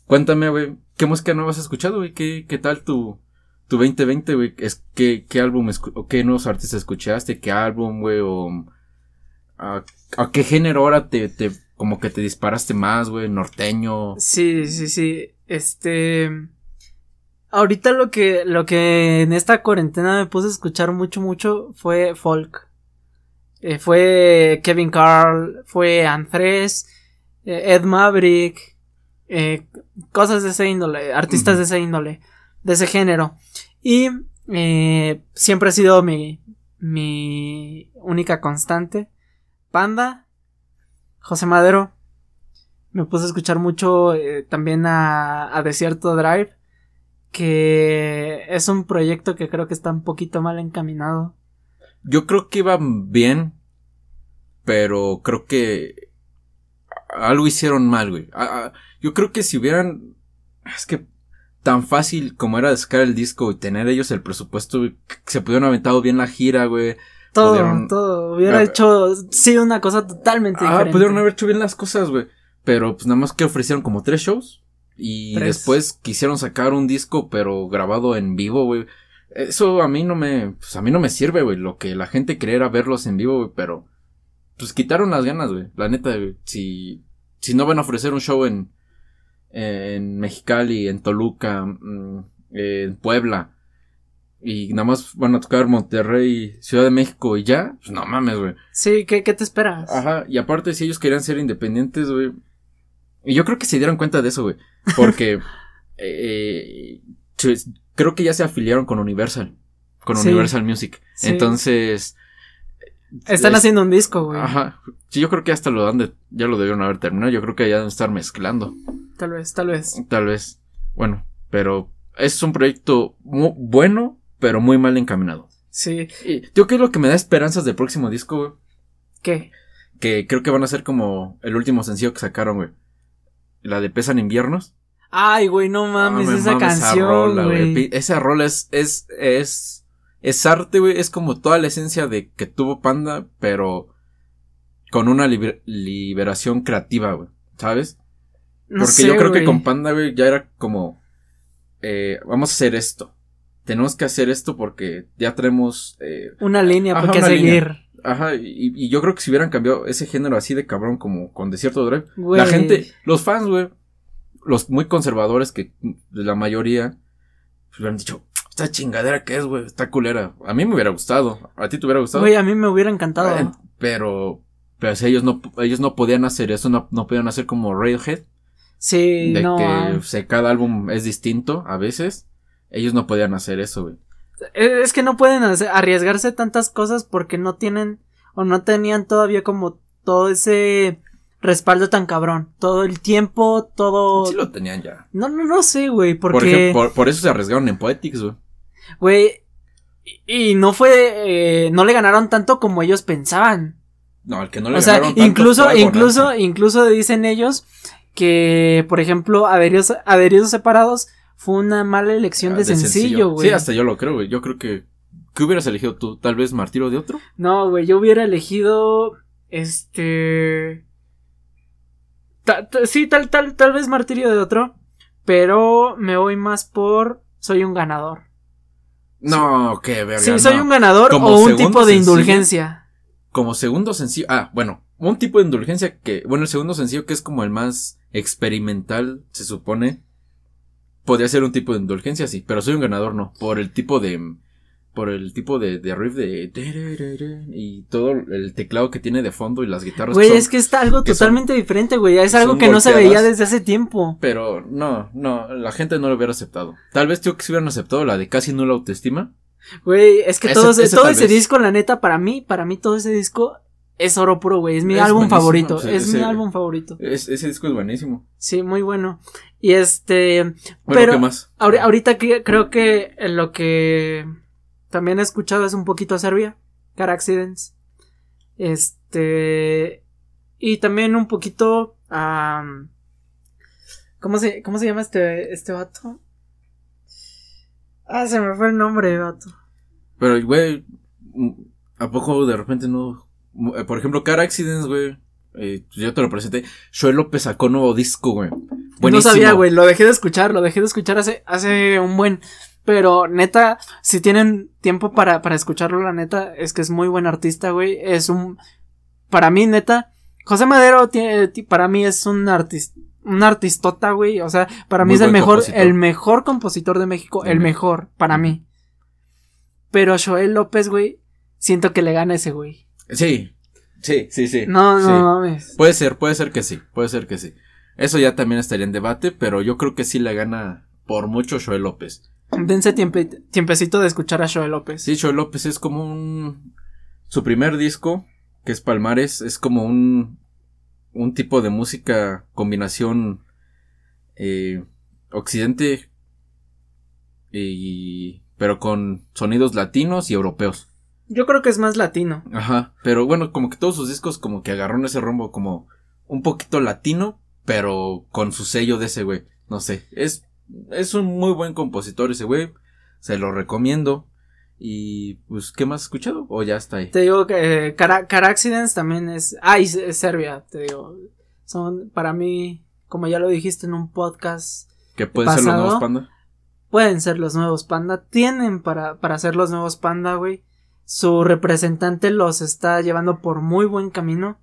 Cuéntame, güey, ¿qué música nueva has escuchado, güey? ¿Qué, qué tal tu, tu 2020, güey? Es, ¿qué, ¿Qué álbum, o qué nuevos artistas escuchaste? ¿Qué álbum, güey? O a, a qué género ahora te, te, como que te disparaste más, güey? ¿Norteño? Sí, sí, sí. Este. Ahorita lo que, lo que en esta cuarentena me puse a escuchar mucho, mucho fue folk. Eh, fue Kevin Carl, fue Andrés, eh, Ed Maverick, eh, cosas de ese índole, artistas de ese índole, de ese género. Y siempre ha sido mi, mi única constante. Panda, José Madero. Me puse a escuchar mucho eh, también a, a Desierto Drive, que es un proyecto que creo que está un poquito mal encaminado. Yo creo que iba bien, pero creo que algo hicieron mal, güey. Yo creo que si hubieran, es que tan fácil como era sacar el disco y tener ellos el presupuesto, se pudieron aventado bien la gira, güey. Todo, pudieron- todo. Hubiera Ah, hecho, sí, una cosa totalmente Ah, diferente. pudieron haber hecho bien las cosas, güey. Pero pues nada más que ofrecieron como tres shows. Y Tres. después quisieron sacar un disco, pero grabado en vivo, güey. Eso a mí no me, pues a mí no me sirve, güey. Lo que la gente quería era verlos en vivo, güey, pero pues quitaron las ganas, güey. La neta, güey. Si, si no van a ofrecer un show en, en Mexicali, en Toluca, mm, en Puebla, y nada más van a tocar Monterrey, Ciudad de México y ya, pues no mames, güey. Sí, ¿qué, qué te esperas? Ajá, y aparte si ellos querían ser independientes, güey. Y yo creo que se dieron cuenta de eso, güey. Porque eh, ch- creo que ya se afiliaron con Universal. Con Sí. Universal Music. Sí. Entonces. Están es- haciendo un disco, güey. Ajá. Sí, yo creo que hasta lo han de, ya lo debieron haber terminado. Yo creo que ya deben estar mezclando. Tal vez, tal vez. Tal vez. Bueno, pero es un proyecto mu- bueno, pero muy mal encaminado. Sí. Y yo qué es lo que me da esperanzas del próximo disco, güey. ¿Qué? Que creo que van a ser como el último sencillo que sacaron, güey. La de Pesan Inviernos. Ay, güey, no mames, No esa mames canción, rola, güey. Esa rola es, es, es, es arte, güey. Es como toda la esencia de que tuvo Panda, pero con una liber- liberación creativa, güey. ¿Sabes? No Porque sé, yo creo que con Panda, güey, ya era como, eh, vamos a hacer esto. Tenemos que hacer esto porque ya tenemos, eh, Una línea Ajá, qué una seguir. línea. Ajá, y, y yo creo que si hubieran cambiado ese género así de cabrón como con Desierto Drive, la gente, los fans, güey, los muy conservadores que la mayoría pues, hubieran dicho, esta chingadera que es, güey, está culera. A mí me hubiera gustado, a ti te hubiera gustado. Güey, a mí me hubiera encantado. Eh, pero, pero si ellos no, ellos no podían hacer eso, no, no podían hacer como Radiohead, sí, de no. que o sea, cada álbum es distinto a veces. Ellos no podían hacer eso, güey. Es que no pueden hacer- arriesgarse tantas cosas porque no tienen o no tenían todavía como todo ese respaldo tan cabrón. Todo el tiempo, todo. Sí lo tenían ya. No, no, no sé, güey, Por, porque. ejemplo, por, por eso se arriesgaron en Poetics, güey. Güey. Y y no fue. eh, no le ganaron tanto como ellos pensaban. No, el que no le O sea, ganaron tanto incluso, fue incluso, incluso dicen ellos que, por ejemplo, Adheridos, Adheridos Separados fue una mala elección Ah, de, sencillo, güey. Sí, hasta yo lo creo, güey. Yo creo que. ¿Qué hubieras elegido tú? ¿Tal vez Martiro de otro? No, güey, yo hubiera elegido. Este. ta- ta- sí, tal, tal, tal vez martirio de otro. Pero me voy más por. Soy un ganador. No, qué verga. Sí, no. soy un ganador Como o un tipo de sencillo. indulgencia. Como segundo sencillo. Ah, bueno. Un tipo de indulgencia que. Bueno, el segundo sencillo que es como el más experimental, se supone. Podría ser un tipo de indulgencia, sí. Pero soy un ganador, no. Por el tipo de. Por el tipo de, de riff de. Y todo el teclado que tiene de fondo y las guitarras. Güey, es que está algo que son- totalmente diferente, güey. Es algo que no se veía desde hace tiempo. Pero no, no, la gente no lo hubiera aceptado. Tal vez yo que si hubieran aceptado la de casi nula autoestima. Güey, es que Ese- todo, ese, todo ese vez. disco, la neta, para mí, para mí todo ese disco es oro puro, güey. Es mi Es álbum favorito. o sea, es mi álbum favorito. Es- ese disco es buenísimo. Sí, muy bueno. Y este, Bueno, Pero- ¿qué más? ahori- ahorita que, creo que lo que también he escuchado es un poquito a Serbia, Car Accidents. Este, y también un poquito a, ¿cómo se, cómo se llama este, este vato? Ah, se me fue el nombre, vato. Pero, güey, ¿a poco de repente no? eh, Por ejemplo, Car Accidents, güey. eh, yo te lo presenté. Joel López sacó nuevo disco, güey. No sabía, güey, lo dejé de escuchar, lo dejé de escuchar hace, hace un buen. Pero neta, si tienen tiempo para, para escucharlo, la neta, es que es muy buen artista, güey. Es un. Para mí, neta, José Madero tiene, ti- para mí es un artista. Un artistota, güey. O sea, para mí Muy es el mejor, compositor. el mejor compositor de México. El mejor, para mí. Pero Joel López, güey, siento que le gana ese, güey. Sí, sí, sí, sí. No, no sí. mames. Puede ser, puede ser que sí, puede ser que sí. Eso ya también estaría en debate, pero yo creo que sí le gana por mucho Joel López. Dense tiempe- tiempecito de escuchar a Joel López. Sí, Joel López es como un... Su primer disco, que es Palmares, es como un... Un tipo de música, combinación... Eh, occidente y... Pero con sonidos latinos y europeos. Yo creo que es más latino. Ajá. Pero bueno, como que todos sus discos como que agarraron ese rumbo como un poquito latino, pero con su sello de ese güey. No sé. Es, es un muy buen compositor ese güey. Se lo recomiendo. Y pues, ¿qué más has escuchado? ¿O ya está ahí? Te digo que eh, Car, Car Accidents también es. Ah, y es Serbia, te digo. Son, para mí, como ya lo dijiste en un podcast, ¿Que pueden ser los nuevos panda? pueden ser los nuevos panda. Tienen para, para ser los nuevos panda, güey. Su representante los está llevando por muy buen camino.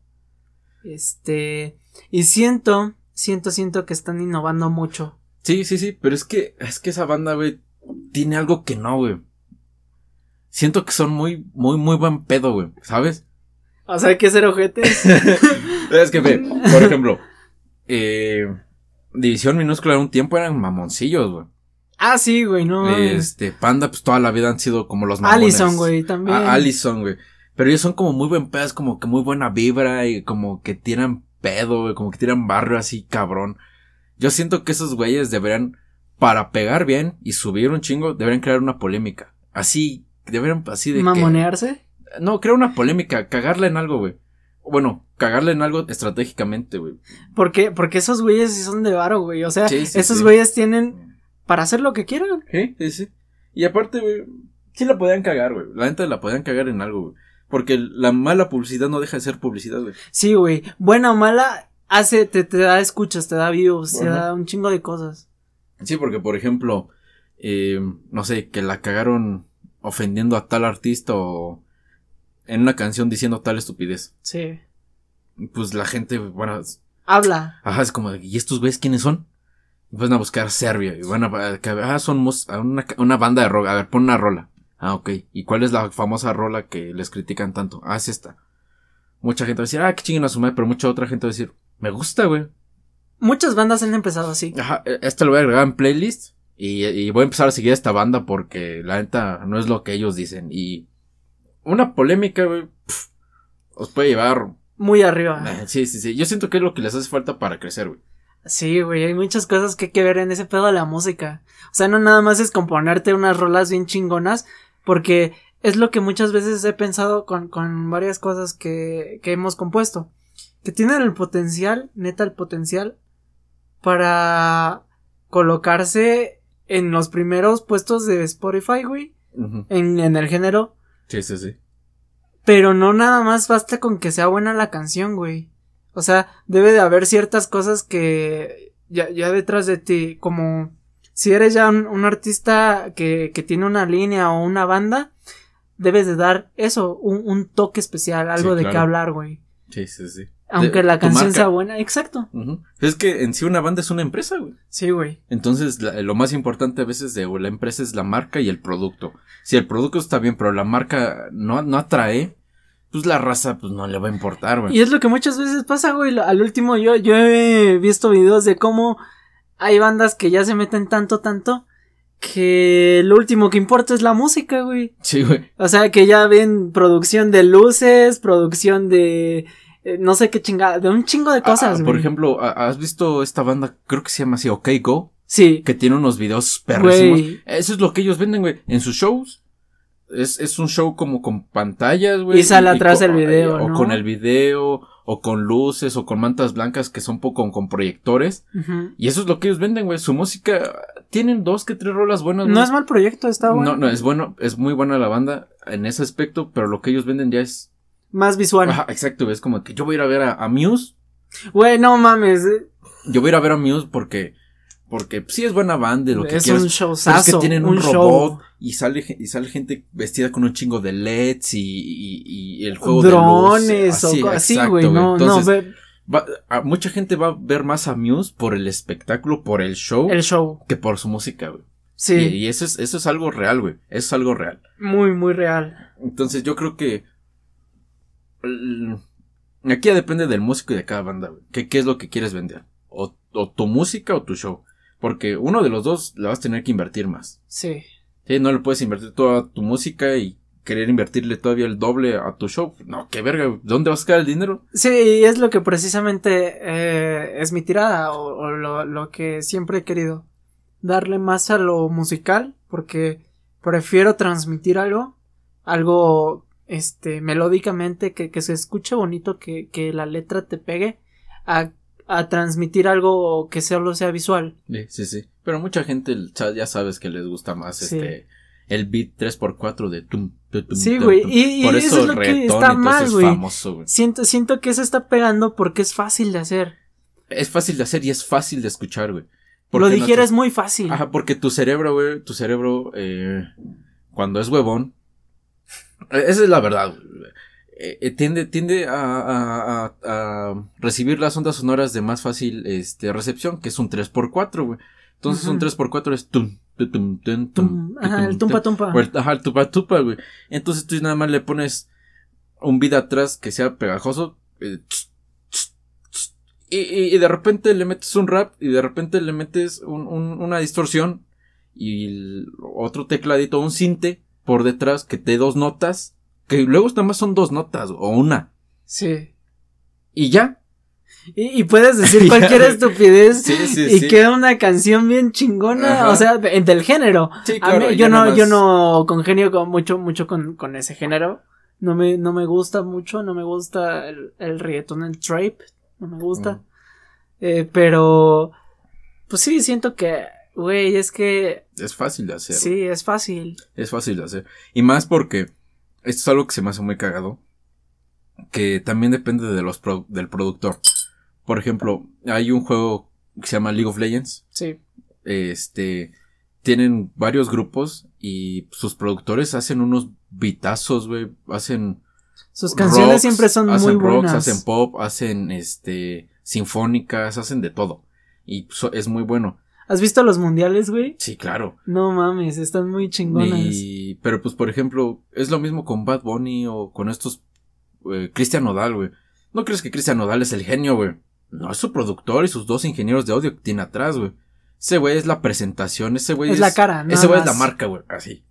Este. Y siento, siento, siento que están innovando mucho. Sí, sí, sí, pero es que, es que esa banda, güey, tiene algo que no, güey. Siento que son muy, muy, muy buen pedo, güey, ¿sabes? O sea, hay que ser ojetes. es que, por ejemplo, eh, División Minúscula en un tiempo eran mamoncillos, güey. ah, sí, güey, no. Este, Panda, pues toda la vida han sido como los mamones. Allison, güey, también. Ah, Allison, güey. Pero ellos son como muy buen pedo, es como que muy buena vibra y como que tiran pedo, güey, como que tiran barrio así, cabrón. Yo siento que esos güeyes deberían, para pegar bien y subir un chingo, deberían crear una polémica. Así, deberían, así de que... Mamonearse. No, crear una polémica, cagarla en algo, güey. Bueno, cagarla en algo estratégicamente, güey. ¿Por qué? Porque esos güeyes sí son de varo, güey. O sea, Sí, sí, esos sí. güeyes tienen para hacer lo que quieran. Sí, sí, sí. Y aparte, güey, sí la podían cagar, güey. La neta la podían cagar en algo, güey. Porque la mala publicidad no deja de ser publicidad, güey. Sí, güey. Buena o mala, hace, te, te da escuchas, te da views, te da un chingo de cosas. Sí, porque, por ejemplo, eh, no sé, que la cagaron ofendiendo a tal artista o en una canción diciendo tal estupidez. Sí. Pues la gente, bueno, Habla. ajá, es como, ¿y estos güeyes quiénes son? Y van a buscar Serbia y van a, ah, son mus- una, una banda de rock. A ver, pon una rola. Ah, ok. ¿Y cuál es la famosa rola que les critican tanto? Ah, es esta. Mucha gente va a decir, ah, qué chinguen a su madre, pero mucha otra gente va a decir, me gusta, güey. Muchas bandas han empezado así. Ajá, e- esta lo voy a agregar en playlist y, y voy a empezar a seguir a esta banda porque la neta no es lo que ellos dicen. Y una polémica, güey, pf, os puede llevar. Muy arriba. eh, sí, sí, sí. Yo siento que es lo que les hace falta para crecer, güey. Sí, güey, hay muchas cosas que hay que ver en ese pedo de la música. O sea, no nada más es componerte unas rolas bien chingonas, porque es lo que muchas veces he pensado con, con varias cosas que, que hemos compuesto. Que tienen el potencial, neta el potencial, para colocarse en los primeros puestos de Spotify, güey, en, en el género. Sí, sí, sí. Pero no nada más basta con que sea buena la canción, güey. O sea, debe de haber ciertas cosas que ya, ya detrás de ti, como si eres ya un, un artista que, que tiene una línea o una banda, debes de dar eso, un, un toque especial, algo Sí, de qué hablar, güey. Sí, sí, sí. Aunque De- la canción sea buena, exacto. Es que en sí una banda es una empresa, güey. Sí, güey. Entonces, la- lo más importante a veces de la empresa es la marca y el producto. Si el producto está bien, pero la marca no, no atrae, pues la raza, pues no le va a importar, güey. Y es lo que muchas veces pasa, güey. Al último yo, yo he visto videos de cómo hay bandas que ya se meten tanto, tanto, que lo último que importa es la música, güey. Sí, güey. O sea, que ya ven producción de luces, producción de... eh, no sé qué chingada, de un chingo de cosas, Ah, güey. por ejemplo, ¿ha- ¿has visto esta banda? Creo que se llama así, OK Go. Sí. Que tiene unos videos perrísimos. Güey. Eso es lo que ellos venden, güey. En sus shows. Es, es un show como con pantallas, güey. Y sale atrás el video, O ¿no? con el video, o con luces, o con mantas blancas que son poco con proyectores. Y eso es lo que ellos venden, güey. Su música, tienen dos que tres rolas buenas, No güey. es mal proyecto, está bueno. No, no, es bueno, es muy buena la banda en ese aspecto, pero lo que ellos venden ya es. Más visual. Ajá, exacto, güey, es como que yo voy a ir a ver a, a Muse. Güey, no mames. eh, Yo voy a ir a ver a Muse porque. Porque sí es buena banda, lo que es quieras. un Pero showzazo. es que tienen un, un robot show. y sale y sale gente vestida con un chingo de LEDs y, y- y el juego Drones de luz. o así, güey. No, no, Entonces, va- a- mucha gente va a ver más a Muse por el espectáculo, por el show, el show. que por su música, güey. Sí, Y, y eso es eso es algo real, güey. Eso es algo real. muy, muy real. Entonces yo creo que aquí ya depende del músico y de cada banda, güey. ¿Qué, qué es lo que quieres vender? O, o tu música o tu show. Porque uno de los dos le vas a tener que invertir más. Sí. Sí, no le puedes invertir toda tu música y querer invertirle todavía el doble a tu show. No, qué verga. ¿dónde vas a sacar el dinero? Sí, es lo que precisamente eh, es mi tirada o, o lo, lo que siempre he querido. Darle más a lo musical porque prefiero transmitir algo, algo este melódicamente que, que se escuche bonito, que, que la letra te pegue, a, a transmitir algo que solo sea visual. Sí, sí, sí. Pero mucha gente el chat ya sabes que les gusta más Sí. este el beat 3x4 de tum, tum, tum, Sí, güey, y- y Por eso es lo que está mal, güey. es famoso, güey. Siento, siento que eso está pegando porque es fácil de hacer. Es fácil de hacer y es fácil de escuchar, güey. Lo digieres nosotros- muy fácil. Ajá, porque tu cerebro, güey, tu cerebro, eh, cuando es huevón, esa es la verdad, güey. Eh, eh, tiende, tiende a, a- a- a recibir las ondas sonoras de más fácil, este, recepción, que es un 3x4, güey. Entonces un 3x4 es tum, tum, tum, tum, Tum, ajá, el tum, tumpa tumpa. el- ajá, el tupa tupa, güey. Entonces tú nada más le pones un beat atrás que sea pegajoso. eh, tss, tss, tss, y, y- y de repente le metes un rap y de repente le metes un- un- una distorsión y el otro tecladito, un cinte por detrás que te dos notas. Que luego nada más son dos notas o una. Sí. Y ya. Y, y puedes decir cualquier estupidez Sí, sí, y sí. queda una canción bien chingona, Ajá. o sea, de- del género. Sí, A claro, mí- yo no, yo no congenio con mucho, mucho con, con ese género. No me, no me gusta mucho, no me gusta el, el reggaetón, el trap, no me gusta. Mm. Eh, pero, pues sí, siento que, güey, es que Es fácil de hacer. sí, es fácil. Es fácil de hacer. Y más porque esto es algo que se me hace muy cagado. Que también depende de los pro- del productor. Por ejemplo, hay un juego que se llama League of Legends. Sí. Este. Tienen varios grupos y sus productores hacen unos bitazos, güey. Hacen. Sus canciones rocks, siempre son muy rocks, buenas. hacen pop, hacen este. sinfónicas, hacen de todo. Y so- es muy bueno. ¿Has visto los mundiales, güey? Sí, claro. No mames, están muy chingonas. Y, pero pues por ejemplo, es lo mismo con Bad Bunny o con estos eh, Cristian Nodal, güey. ¿No crees que Cristian Nodal es el genio, güey? No, es su productor y sus dos ingenieros de audio que tiene atrás, güey. Ese güey es la presentación, ese güey Es la cara, nada Ese güey es la marca, güey, así.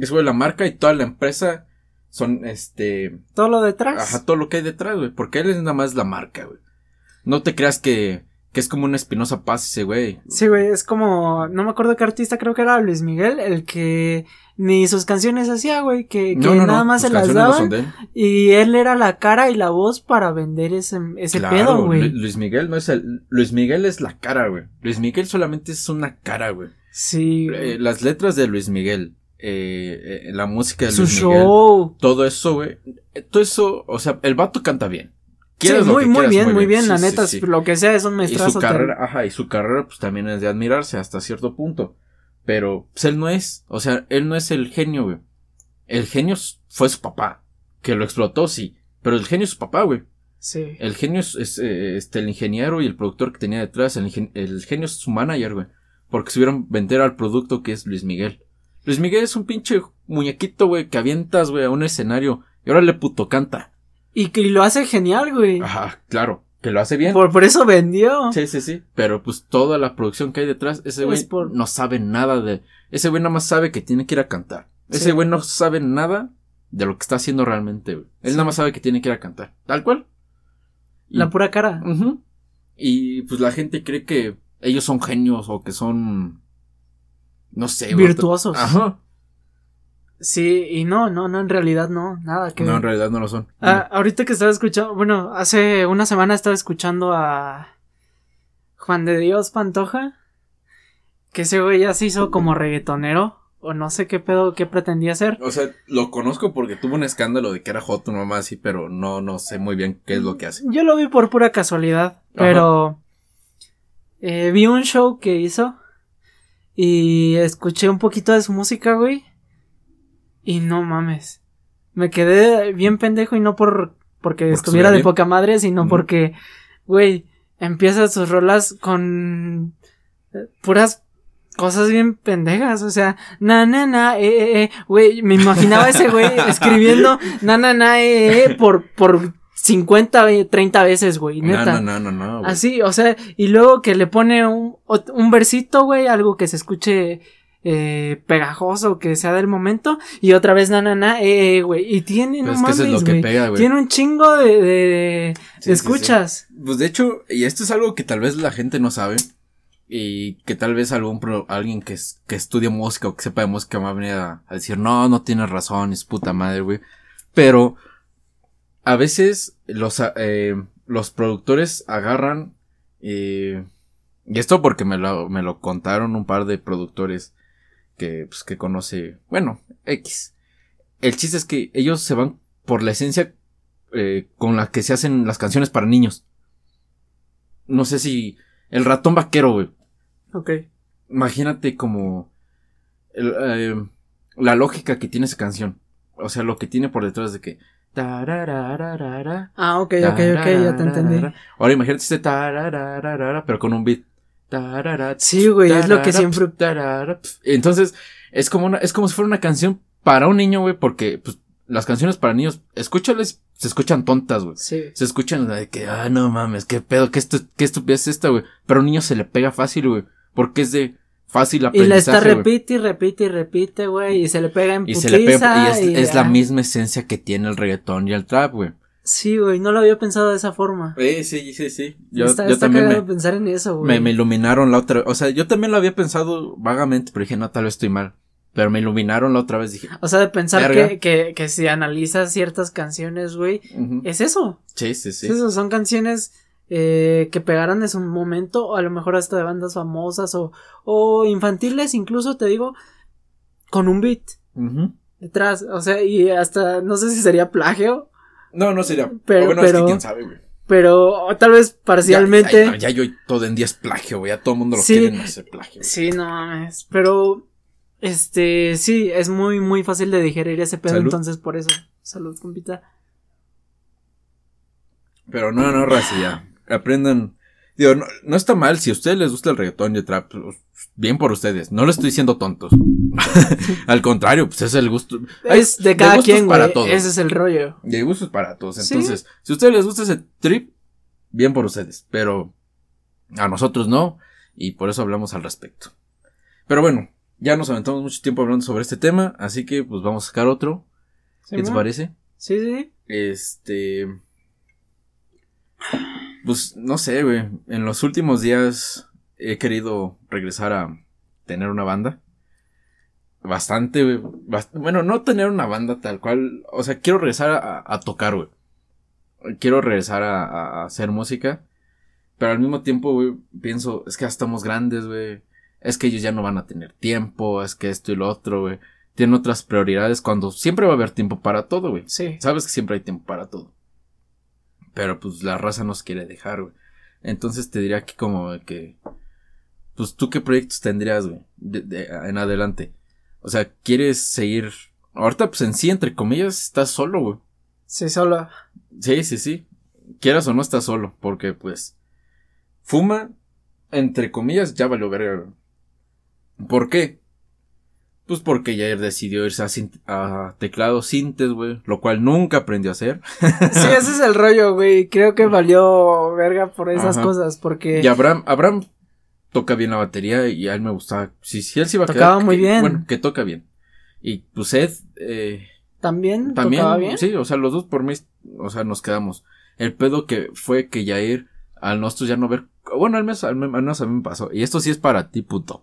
Ese güey es la marca y toda la empresa son este Todo lo detrás. ajá, todo lo que hay detrás, güey, porque él es nada más la marca, güey. No te creas que que es como una Espinosa Paz ese güey. Sí, güey, es como, no me acuerdo qué artista, creo que era Luis Miguel, el que ni sus canciones hacía, güey, que, que No, no, no, nada más se las daban y él era la cara y la voz para vender ese, ese Claro, pedo, güey. Luis Miguel no es el. Luis Miguel es la cara, güey. Luis Miguel solamente es una cara, güey. Sí, Eh, las letras de Luis Miguel, eh, eh, la música de su Luis Miguel, show. todo eso, güey. Todo eso, o sea, el vato canta bien. Sí, Quieras muy, muy bien, muy bien, la Sí, neta, sí, sí. lo que sea es un Y maestrazo. su tal. carrera, ajá, y su carrera, pues también es de admirarse hasta cierto punto. Pero, pues él no es, o sea, él no es el genio, güey. El genio fue su papá, que lo explotó, sí. Pero el genio es su papá, güey. Sí. El genio es, es, eh, este, el ingeniero y el productor que tenía detrás. El, ingen- el genio es su manager, güey. Porque subieron vender al producto que es Luis Miguel. Luis Miguel es un pinche muñequito, güey, que avientas, güey, a un escenario. Y ahora le puto canta. Y que lo hace genial, güey. Ajá, claro, que lo hace bien. Por, por eso vendió. Sí, sí, sí. Pero pues toda la producción que hay detrás, ese güey Es por- no sabe nada de. Ese güey nada más sabe que tiene que ir a cantar. Ese Sí. güey no sabe nada de lo que está haciendo realmente, güey. Él Sí. nada más sabe que tiene que ir a cantar. Tal cual. Y- La pura cara. Ujú. Y pues la gente cree que ellos son genios o que son. No sé, güey. Virtuosos. Ajá. Sí, y no, no, no, en realidad no, nada que No, en realidad no lo son. Ah, ahorita que estaba escuchando, bueno, hace una semana estaba escuchando a Juan de Dios Pantoja, que ese güey ya se hizo como reggaetonero, o no sé qué pedo, qué pretendía hacer. O sea, lo conozco porque tuvo un escándalo de que era hot tu mamá así, pero no, no sé muy bien qué es lo que hace. Yo lo vi por pura casualidad, pero eh, vi un show que hizo y escuché un poquito de su música, güey, y no mames, me quedé bien pendejo y no por porque, estuviera estuviera de poca madre, sino porque, güey, empieza sus rolas con eh, puras cosas bien pendejas, o sea, na na na, eh, eh, eh, güey, me imaginaba ese güey escribiendo na na na, eh, eh, por, por 50, ve- 30 veces, güey, No, neta. no, no, no, no. güey. Así, o sea, y luego que le pone un, un versito, güey, algo que se escuche eh, pegajoso, que sea del momento, y otra vez na na na, eh, eh, güey, y tiene, no es es mames, lo que pega, tiene un chingo de, de, de Sí, sí, sí. escuchas. Pues de hecho, y esto es algo que tal vez la gente no sabe. Y que tal vez algún pro- alguien que, es- que estudie música o que sepa de música me va a venir a, a decir, no, no tienes razón, es puta madre, güey. Pero a veces los, eh, los productores agarran, eh, y esto porque me lo, me lo contaron un par de productores, que, pues, que conoce, bueno, X. El chiste es que ellos se van por la esencia eh, con la que se hacen las canciones para niños. No sé si el ratón vaquero, güey. Ok. Imagínate como el, eh, la lógica que tiene esa canción. O sea, lo que tiene por detrás de que Ah, ok, ok, ok, ya te entendí. Ahora imagínate este pero con un beat. Tarara, Sí, güey, es lo que siempre. tarara, pf. Entonces, es como una, es como si fuera una canción para un niño, güey, porque pues, las canciones para niños, escúchales, se escuchan tontas, güey. Sí. Se escuchan de que, ah, no mames, qué pedo, qué, estu qué estupidez es esta, güey. Pero a un niño se le pega fácil, güey. Porque es de fácil Y aprendizaje. la está repite y repite y repite, güey. Y se le pega en Y se le pega, y es, la misma esencia que tiene el reggaetón y el trap, güey. Sí, güey, no lo había pensado de esa forma. Sí, sí, sí, sí. Yo, está yo está también me, pensar en eso, güey. me, me iluminaron la otra, o sea, yo también lo había pensado vagamente, pero dije, no, tal vez estoy mal. Pero me iluminaron la otra vez, dije, O sea, de pensar que, que, que si analizas ciertas canciones, güey, es eso. sí, sí, sí. Es eso, son canciones eh, que pegaran en su momento, o a lo mejor hasta de bandas famosas o, o infantiles, incluso te digo, con un beat detrás. O sea, y hasta no sé si sería plagio, No, no sería. Pero- bueno, es pero- que quién sabe, güey. pero tal vez parcialmente. Ya, ya, ya yo todo en día es plagio, güey. Ya todo el mundo lo Sí. quiere hacer plagio. güey. Sí, no mames. Pero, este, sí, es muy, muy fácil de digerir ese pedo, Salud. entonces por eso. Salud, compita. Pero no, no, raza, ya. Aprendan. Digo, no, no está mal si a ustedes les gusta el reggaetón y el trap. pues, Bien por ustedes. No les estoy diciendo tontos. Al contrario, pues es el gusto. Es de cada gustos quien, para todos. Ese es el rollo. Y hay gustos para todos. Sí. Entonces, si a ustedes les gusta ese trip, bien por ustedes. Pero a nosotros no. Y por eso hablamos al respecto. Pero bueno, ya nos aventamos mucho tiempo hablando sobre este tema. Así que pues vamos a sacar otro. ¿Qué te parece? Sí, sí. Este. Pues no sé, güey. En los últimos días he querido regresar a tener una banda. Bastante, güey. Bast- bueno, no tener una banda tal cual. O sea, quiero regresar a, a tocar, güey. Quiero regresar a, a- a hacer música. Pero al mismo tiempo, güey, pienso, es que ya estamos grandes, güey. Es que ellos ya no van a tener tiempo. Es que esto y lo otro, güey. Tienen otras prioridades cuando siempre va a haber tiempo para todo, güey. Sí. Sabes que siempre hay tiempo para todo. Pero pues la raza nos quiere dejar, güey. Entonces te diría que como que... Pues tú qué proyectos tendrías, güey. de- de- en adelante. O sea, quieres seguir... Ahorita pues en sí, entre comillas, estás solo, güey. Sí, solo. Sí, sí, sí. Quieras o no estás solo. Porque pues... Fuma, entre comillas, ya valió verga, güey. ¿Por qué? Pues porque Jair decidió irse a, a teclado sintes, güey. Lo cual nunca aprendió a hacer. Sí, ese es el rollo, güey. Creo que valió verga por esas Ajá. cosas, porque Y Abraham, Abraham toca bien la batería y a él me gustaba. Si, si él se iba a Tocaba quedar. muy que- bien. Bueno, que toca bien. Y pues Ed, eh, también, también. tocaba bien. Sí, o sea, los dos por mí, o sea, nos quedamos. El pedo que fue que Jair, al nosotros ya no ver. Bueno, al menos, al menos a mí me pasó. Y esto sí es para ti, puto.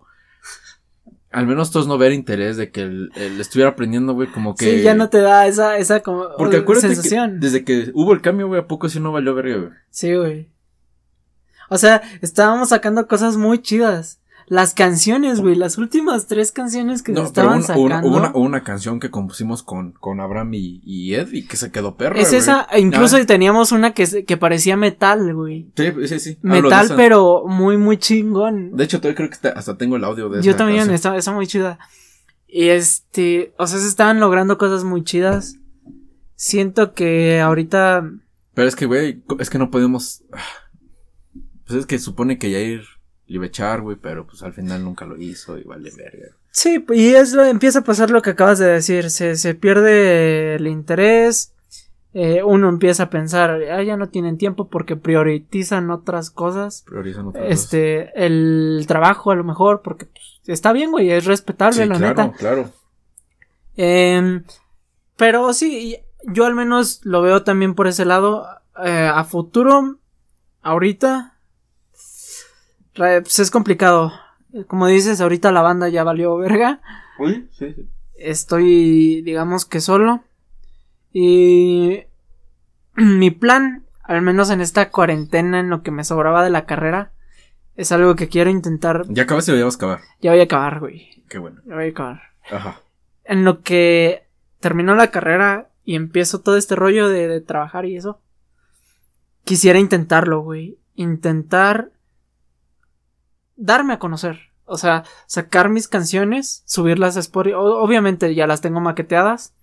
Al menos todos no ver interés de que él, él estuviera aprendiendo, güey, como que. Sí, ya no te da esa, esa como Porque acuérdate sensación. que desde que hubo el cambio, güey, a poco sí no valió verga, güey. Sí, güey. O sea, estábamos sacando cosas muy chidas. Las canciones, güey, las últimas tres canciones que No, pero estaban una, una, sacando. una, una canción que compusimos con, con Abraham y, y Ed y que se quedó perra. es güey. esa, incluso Ah, teníamos una que, que parecía metal, güey. sí, sí, sí. Metal, pero muy, muy chingón. De hecho, todavía creo que hasta tengo el audio de Yo esa también, está, está muy chida. Y este, o sea, se estaban logrando cosas muy chidas. Siento que ahorita, Pero es que, güey, es que no podemos. Pues es que supone que Jair le iba a echar, güey, pero pues al final nunca lo hizo y vale verga. sí, y es lo, empieza a pasar lo que acabas de decir, se, se pierde el interés, eh, uno empieza a pensar, ah, ya no tienen tiempo porque priorizan otras cosas. Priorizan otra cosa. Este, el trabajo a lo mejor, porque pues, está bien, güey, es respetable, Sí, la claro, neta. claro. Em, pero sí, yo al menos lo veo también por ese lado. Eh, a futuro, ahorita, pues es complicado. Como dices, ahorita la banda ya valió verga. Uy, sí, sí. Estoy, digamos que solo. Y mi plan, al menos en esta cuarentena, en lo que me sobraba de la carrera, Es algo que quiero intentar. ¿Ya acabaste o ya vas a acabar? Ya voy a acabar, güey. Qué bueno. Ya voy a acabar. Ajá. En lo que terminó la carrera y empiezo todo este rollo de, de trabajar y eso. Quisiera intentarlo, güey. Intentar darme a conocer. O sea, sacar mis canciones, subirlas a Spotify. Obviamente ya las tengo maqueteadas.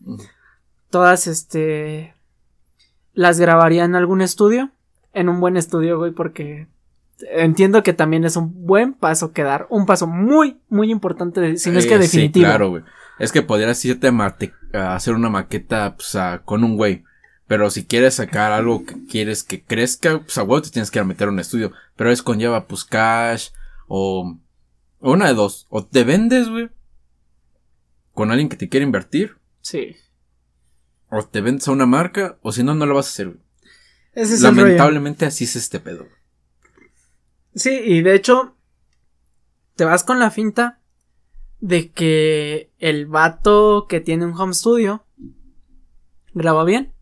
Todas, este. Las grabaría en algún estudio. En un buen estudio, güey, porque entiendo que también es un buen paso que dar. Un paso muy, muy importante, de- si no es que Eh, definitivo. Sí, claro, güey. Es que podrías irte a, hacer una maqueta pues, a- con un güey. Pero si quieres sacar algo que quieres que crezca, pues a huevo te tienes que ir a meter a un estudio. Pero es conlleva pues cash o, o una de dos. O te vendes, güey. Con alguien que te quiere invertir. Sí. O te vendes a una marca. O si no, no lo vas a hacer, güey. Ese es el rollo. Lamentablemente así es este pedo. Sí, y de hecho, te vas con la finta de que el vato que tiene un home studio graba bien.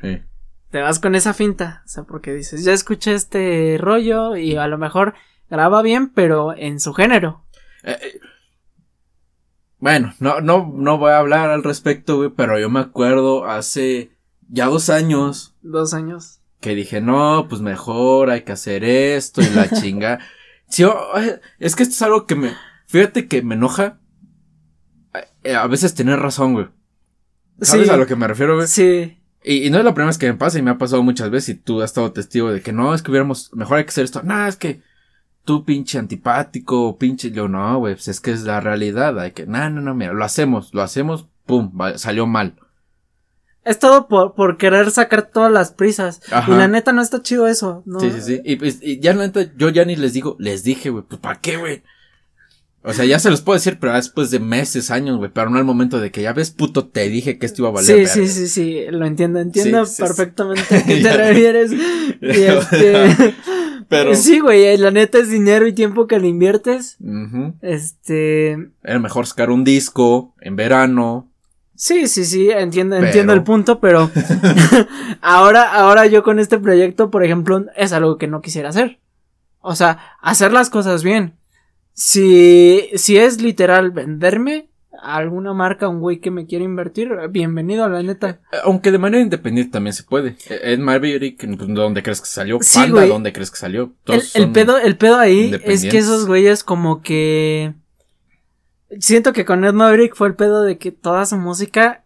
Sí. Te vas con esa finta, o sea, porque dices, ya escuché este rollo y a lo mejor graba bien, pero en su género. Eh, eh, Bueno, no, no, no voy a hablar al respecto, güey, pero yo me acuerdo hace ya dos años Dos años. que dije, no, pues mejor hay que hacer esto y la chinga. Sí, oh, eh, es que esto es algo que me, fíjate que me enoja. A veces tener razón, güey. ¿Sabes Sí. a lo que me refiero, güey? Sí. Y, y no es la primera vez que me pasa y me ha pasado muchas veces y tú has estado testigo de que no, es que hubiéramos, mejor hay que hacer esto. No, es que tú pinche antipático, pinche, yo no, güey, pues es que es la realidad, hay que, no, no, no, mira, lo hacemos, lo hacemos, pum, va- salió mal. Es todo por, por querer sacar todas las prisas. Ajá. Y la neta no está chido eso. No. Sí, sí, sí. Y, pues, y ya la neta, yo ya ni les digo, les dije, güey, pues ¿para qué, güey? O sea, ya se los puedo decir, pero después de meses, años, güey, pero no al momento de que ya ves, puto, te dije que esto iba a valer. Sí, sí, sí, sí, lo entiendo, entiendo Sí, sí, sí. perfectamente a qué te refieres. Y este, Pero, sí, güey, la neta es dinero y tiempo que le inviertes. Este, era mejor sacar un disco en verano. sí, sí, sí, entiendo, Pero- entiendo el punto, pero ahora, ahora yo con este proyecto, por ejemplo, es algo que no quisiera hacer. O sea, hacer las cosas bien. Si, si es literal venderme alguna marca, un güey que me quiere invertir, bienvenido, la neta. Aunque de manera independiente también se puede. Ed Maverick, pues, ¿dónde crees que salió? Sí, Panda, güey. ¿dónde crees que salió? El, Todos el son- pedo, el pedo ahí es que esos güeyes como que siento que con Ed Maverick fue el pedo de que toda su música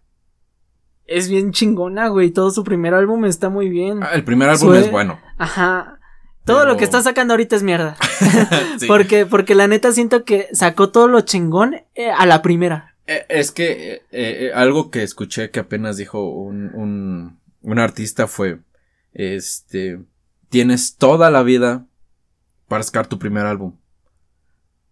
es bien chingona, güey. Todo su primer álbum está muy bien. Ah, el primer álbum Sue- es bueno. Ajá. Todo Pero- lo que está sacando ahorita es mierda. Sí. Porque, porque la neta siento que sacó todo lo chingón eh, a la primera. Eh, Es que eh, eh, algo que escuché que apenas dijo un, un, un artista fue, este, tienes toda la vida para sacar tu primer álbum,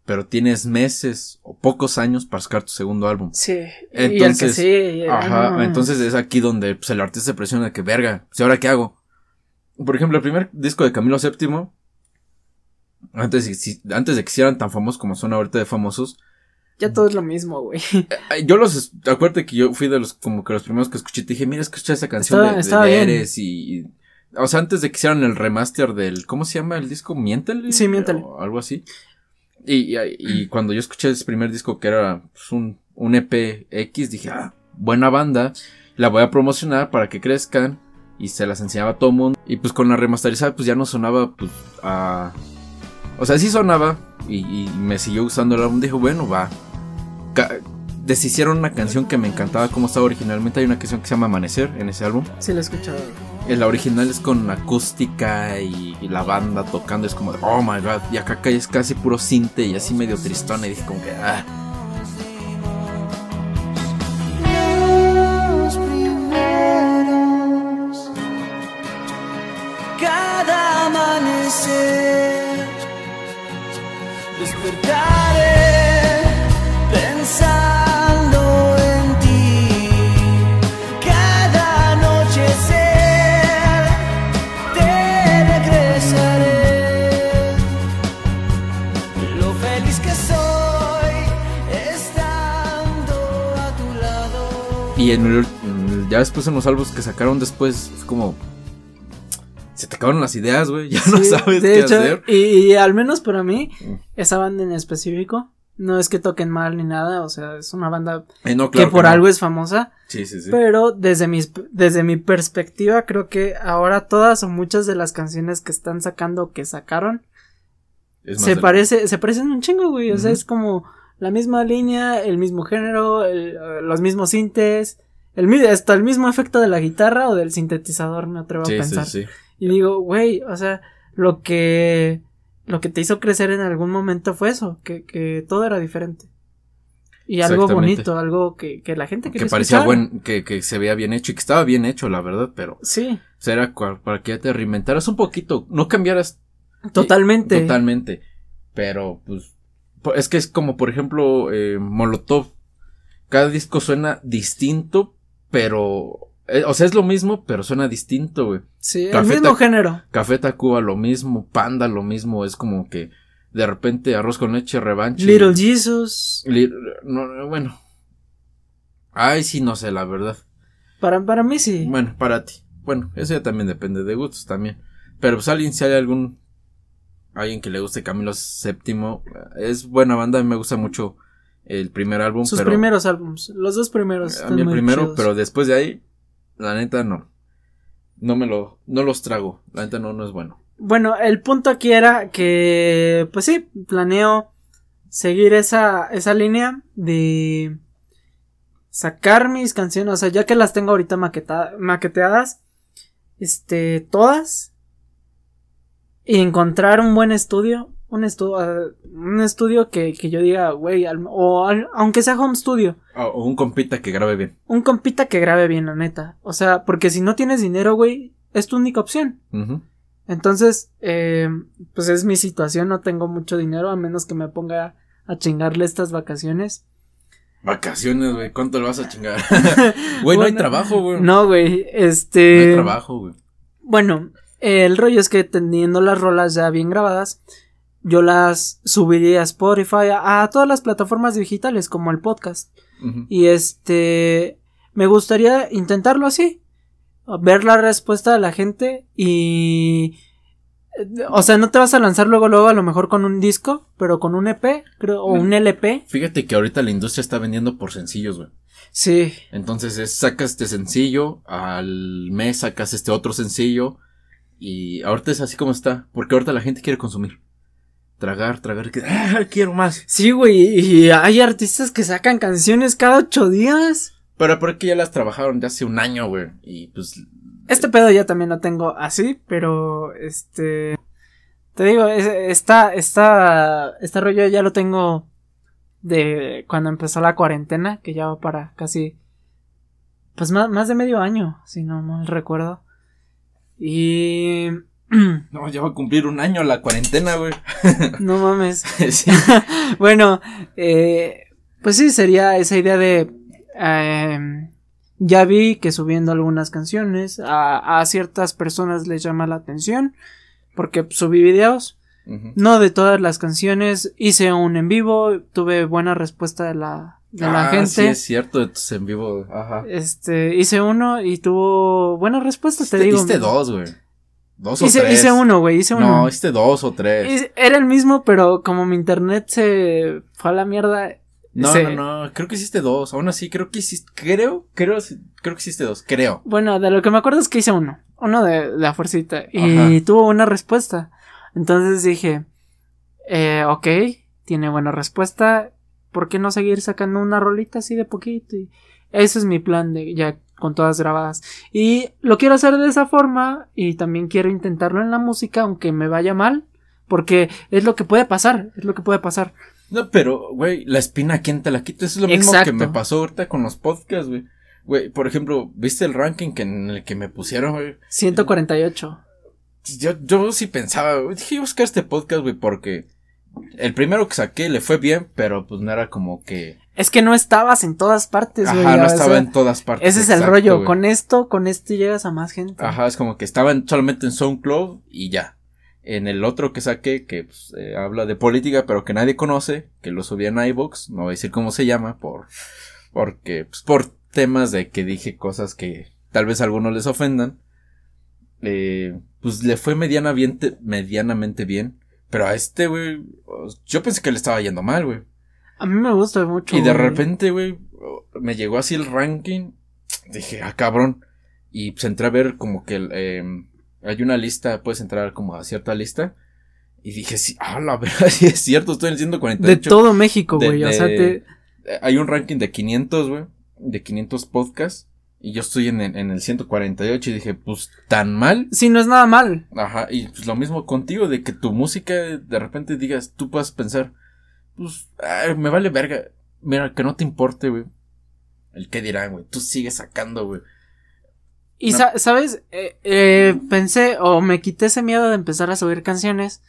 pero tienes meses o pocos años para sacar tu segundo álbum. Sí. y Entonces, el que sí. Ajá, entonces es aquí donde pues, el artista se presiona de que verga, ¿y ahora qué hago? Por ejemplo, el primer disco de Camilo VII, antes, de- si- antes de que hicieran tan famosos como son ahorita de famosos, Ya todo es lo mismo, güey. eh, Yo los, acuérdate que yo fui de los, como que los primeros que escuché, te dije, mira, escucha esa canción de. Eres y, y- o sea, antes de que hicieran el remaster del, ¿cómo se llama el disco? Miéntale. Sí, Miéntale. O algo así. Y, y, y cuando yo escuché ese primer disco que era pues, un, un EP X, dije, ah, buena banda, la voy a promocionar para que crezcan. Y se las enseñaba a todo mundo. Y pues con la remasterizada, pues ya no sonaba, pues, a... O sea, sí sonaba. Y, y me siguió gustando el álbum. Dije, bueno, va. Ca- deshicieron una canción que me encantaba como estaba originalmente. Hay una canción que se llama Amanecer en ese álbum. Sí lo he escuchado. La original es con acústica y, y la banda tocando. Es como de, oh my god. Y acá es casi puro cinte y así medio tristón. Y dije como que, ah. Amanecer despertaré pensando en ti. Cada anochecer te regresaré. Lo feliz que soy estando a tu lado. Y en el- ya después en los álbumes que sacaron después, es como. Se te acabaron las ideas, güey, ya no Sí, sabes de qué hecho, hacer. Y, y al menos para mí, esa banda en específico, no es que toquen mal ni nada, o sea, es una banda Eh, no, que por no. algo es famosa, Sí, sí, sí. pero desde mis, desde mi perspectiva creo que ahora todas o muchas de las canciones que están sacando que sacaron se parece, se parecen un chingo, güey, o sea, es como la misma línea, el mismo género, el- eh, los mismos sintes, el, mi- hasta el mismo efecto de la guitarra o del sintetizador, me atrevo Sí, a sí, pensar. sí. Y digo, güey, o sea, lo que lo que te hizo crecer en algún momento fue eso, que, que todo era diferente. Y algo bonito, algo que, que la gente quería Que parecía escuchar. buen, que, que se veía bien hecho y que estaba bien hecho, la verdad, pero Sí, o sea, era para que ya te reinventaras un poquito, no cambiaras totalmente. totalmente, pero pues es que es como por ejemplo eh, Molotov, cada disco suena distinto, pero eh, o sea es lo mismo, pero suena distinto, güey. Sí, el mismo Tac- género. Café Tacuba lo mismo, Panda lo mismo, es como que de repente arroz con leche, revanche. Little Jesus. Li- no, no, bueno. Ay, sí, no sé, la verdad. Para, para mí sí. Bueno, para ti. Bueno, eso ya también depende de gustos también. Pero pues alguien, si hay algún. Alguien que le guste Camilo VII. Es buena banda, a mí me gusta mucho el primer álbum. Sus pero, primeros álbumes. Los dos primeros. A mí el primero, chidos. pero después de ahí, la neta no. No me lo. No los trago. La neta no, no es bueno. Bueno, el punto aquí era que, pues sí, planeo seguir esa, esa línea de sacar mis canciones, o sea, ya que las tengo ahorita maqueta- maqueteadas, este, todas, y encontrar un buen estudio, un estudio, un estudio que, que yo diga, güey, o al- aunque sea home studio, Ah, o un compita que grabe bien. un compita que grabe bien, la neta, o sea, porque si no tienes dinero, güey, es tu única opción. Entonces, eh, pues es mi situación, no tengo mucho dinero, a menos que me ponga a chingarle estas vacaciones. Vacaciones, güey. ¿Cuánto le vas a chingar? Güey, no hay Bueno, trabajo, güey. No, güey, No este... hay trabajo, güey. Bueno, el rollo es que teniendo las rolas ya bien grabadas, yo las subiría a Spotify, a, a todas las plataformas digitales, como el podcast. Y este, me gustaría intentarlo así, ver la respuesta de la gente y, o sea, no te vas a lanzar luego, luego a lo mejor con un disco, pero con un EP, creo, o un LP. Fíjate que ahorita la industria está vendiendo por sencillos, güey. Sí, Entonces es, sacas este sencillo, al mes sacas este otro sencillo y ahorita es así como está, porque ahorita la gente quiere consumir. Tragar, tragar, que, ¡ah, quiero más. sí, güey, y hay artistas que sacan canciones cada ocho días. Pero porque ya las trabajaron ya hace un año, güey. Y pues Este pedo ya también lo tengo así, pero este. Te digo, es- esta, esta, este rollo ya lo tengo de cuando empezó la cuarentena, que ya va para casi. Pues más, más de medio año, si no mal recuerdo. Y. no, ya va a cumplir un año la cuarentena, güey. no mames. sí. bueno, eh, pues sí, sería esa idea de... em, ya vi que subiendo algunas canciones a, a ciertas personas les llama la atención porque subí videos, no de todas las canciones, hice un en vivo, tuve buena respuesta de la, de la Ah, gente. Sí, es cierto, entonces en vivo, ajá. Este, hice uno y tuvo buena respuesta, te digo. hiciste dos, güey. Dos o Hice, tres. hice uno, güey, hice uno. No, hiciste dos o tres. Era el mismo, pero como mi internet se fue a la mierda. No, se- no, no, creo que hiciste dos. Aún así, creo que hiciste, creo, creo, creo que hiciste dos, creo. Bueno, de lo que me acuerdo es que hice uno. Uno de, de la fuercita. Y Ajá. tuvo buena respuesta. Entonces dije, eh, ok, tiene buena respuesta. ¿Por qué no seguir sacando una rolita así de poquito? Y ese es mi plan de ya con todas grabadas. Y lo quiero hacer de esa forma. Y también quiero intentarlo en la música, aunque me vaya mal. Porque es lo que puede pasar. Es lo que puede pasar. No, pero, güey, la espina, ¿quién te la quita? Eso es lo mismo Exacto. que me pasó ahorita con los podcasts, güey. Güey, por ejemplo, ¿viste el ranking que en el que me pusieron, güey? 148. Yo, yo sí pensaba, güey, dije, buscar este podcast, güey, porque el primero que saqué le fue bien, pero pues no era como que... Es que no estabas en todas partes, güey. Ajá, no o estaba sea, en todas partes. Ese es el rollo. Con esto, con esto llegas a más gente. Ajá, es como que estaba en- solamente en SoundCloud y ya. En el otro que saqué, que pues, eh, habla de política, pero que nadie conoce, que lo subí en iVoox, no voy a decir cómo se llama, por, porque, pues, por temas de que dije cosas que tal vez a algunos les ofendan. Eh, pues pues le fue medianamente, medianamente bien. Pero a este, güey, yo pensé que le estaba yendo mal, güey. A mí me gusta mucho. Y de güey. repente, güey, me llegó así el ranking. Dije, ah, cabrón. Y pues entré a ver como que el, em, hay una lista, puedes entrar como a cierta lista. Y dije, sí, ah, la verdad, sí es cierto, estoy en el 148. De todo México, güey. O sea, te. Eh, Hay un ranking de 500, güey. De 500 podcasts. Y yo estoy en, el- en el 148 y dije, pues, tan mal. Sí, no es nada mal. Ajá, y pues lo mismo contigo, de que tu música de repente digas, tú puedas pensar, pues, ay, me vale verga. Mira, que no te importe, güey. El que dirán, güey. Tú sigues sacando, güey. Y No. sa- sabes, Eh, eh, pensé o me quité ese miedo de empezar a subir canciones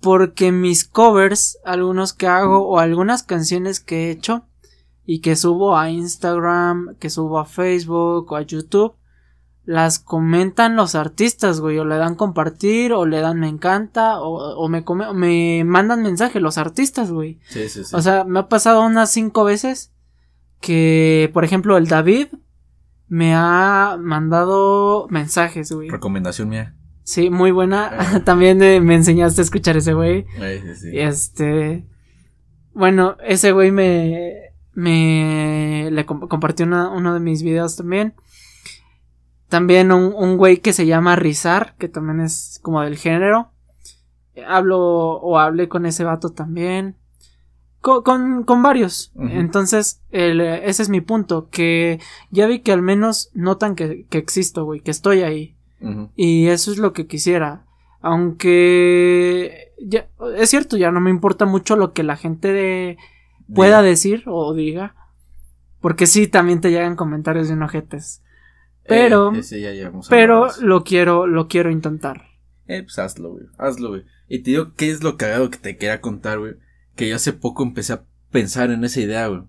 porque mis covers, algunos que hago o algunas canciones que he hecho y que subo a Instagram, que subo a Facebook o a YouTube, las comentan los artistas, güey, o le dan compartir o le dan me encanta o, o me, come- me mandan mensaje los artistas, güey. Sí, sí, sí. O sea, me ha pasado unas cinco veces que, por ejemplo, el David me ha mandado mensajes, güey. Recomendación mía. Sí, muy buena. Ah. También eh, me enseñaste a escuchar ese güey. Sí, sí. Este, bueno, ese güey me, me, le comp- compartió una- uno de mis videos también. También un, un güey que se llama Rizar, que también es como del género. Hablo o hablé con ese vato también. Con, con, con varios. Entonces, el, ese es mi punto. Que ya vi que al menos notan que, que existo, güey, que estoy ahí. Y eso es lo que quisiera. Aunque ya, es cierto, ya no me importa mucho lo que la gente de- pueda Diga. decir o diga. Porque sí, también te llegan comentarios de enojetes. Pero, Eh, ese ya llevamos pero lo quiero, lo quiero intentar. Eh, pues hazlo, güey. Hazlo, güey. Y te digo, ¿qué es lo cagado que te quería contar, güey? Que yo hace poco empecé a pensar en esa idea, güey.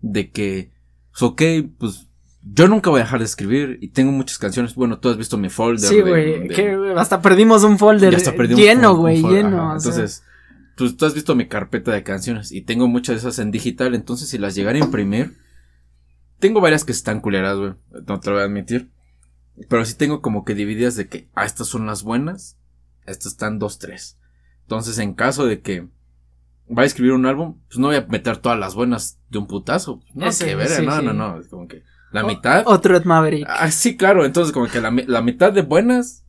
De que, pues, ok, pues, yo nunca voy a dejar de escribir y tengo muchas canciones. Bueno, tú has visto mi folder. Sí, güey, hasta perdimos un folder ya hasta perdimos lleno, güey, lleno. ajá. o sea. Entonces, pues, tú has visto mi carpeta de canciones y tengo muchas de esas en digital. Entonces, si las llegara a imprimir, tengo varias que están culeras, güey. No te lo voy a admitir. Pero sí tengo como que divididas de que, ah, estas son las buenas. Estas están dos, tres. Entonces, en caso de que vaya a escribir un álbum, pues no voy a meter todas las buenas de un putazo. No, Ese, que ver, sí, no, sí. no, no. Es como que la O- mitad. Otro Ed Maverick. Ah, sí, claro. Entonces, como que la, la mitad de buenas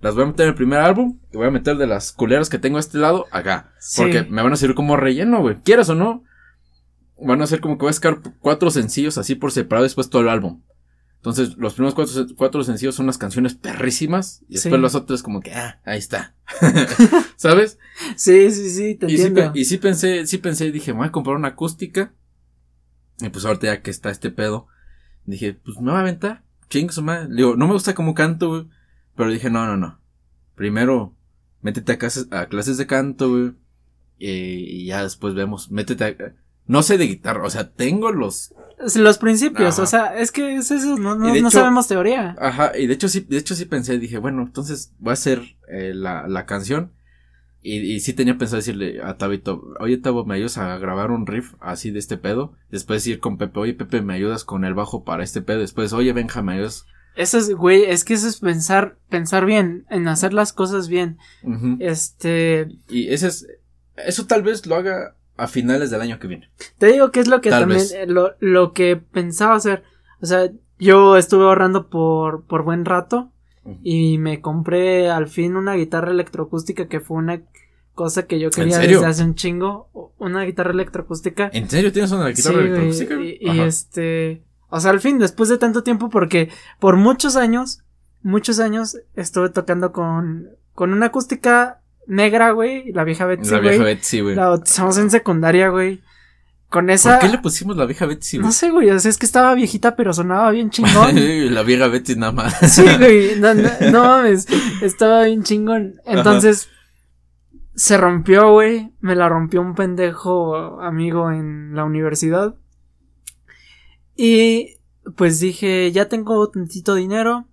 las voy a meter en el primer álbum. Y voy a meter de las culeras que tengo a este lado acá. Sí. Porque me van a servir como relleno, güey. Quieras o no. Van a ser como que voy a sacar cuatro sencillos así por separado después todo el álbum. Entonces, los primeros cuatro, cuatro sencillos son unas canciones perrísimas. Y después Sí. las otras como que, ah, ahí está. ¿Sabes? Sí, sí, sí, te Y sí, entiendo. pe- y sí pensé, sí pensé, dije, me voy a comprar una acústica. Y pues ahorita ya que está este pedo, dije, pues me va a aventar. Ching su madre. Digo, no me gusta cómo canto, güey. Pero dije, no, no, no. Primero, métete a clases, a clases de canto, güey. Y, y ya después vemos. Métete a. No sé de guitarra, o sea, tengo los. Los principios, Ajá. o sea, es que es eso, no, no, no sabemos teoría. Ajá, y de hecho sí, de hecho sí pensé, dije, bueno, entonces voy a hacer eh, la, la canción. Y, y sí tenía pensado decirle a Tabito, oye Tabo, ¿me ayudas a grabar un riff así de este pedo? Después ir con Pepe, oye Pepe, ¿me ayudas con el bajo para este pedo? Después, oye Benja, ¿me ayudas? Eso es, güey, es que eso es pensar, pensar bien, en hacer las cosas bien. Este, Y ese es, eso tal vez lo haga a finales del año que viene. te digo que es lo que Tal también, eh, lo, lo que pensaba hacer. O sea, yo estuve ahorrando por, por buen rato y me compré al fin una guitarra electroacústica que fue una cosa que yo quería desde hace un chingo. Una guitarra electroacústica. ¿En serio tienes una guitarra Sí, electroacústica? Y, y este, o sea, al fin, después de tanto tiempo, porque por muchos años, muchos años estuve tocando con, con una acústica negra, güey, la vieja Betsy, La vieja güey. Betsy, güey. La bautizamos en secundaria, güey. Con ¿Por esa, qué le pusimos la vieja Betsy, güey? no sé, güey, o sea, es que estaba viejita, pero sonaba bien chingón. la vieja Betsy nada más. Sí, güey, no, no, no mames, estaba bien chingón. Entonces, se rompió, güey, me la rompió un pendejo amigo en la universidad. Y pues dije, ya tengo tantito dinero,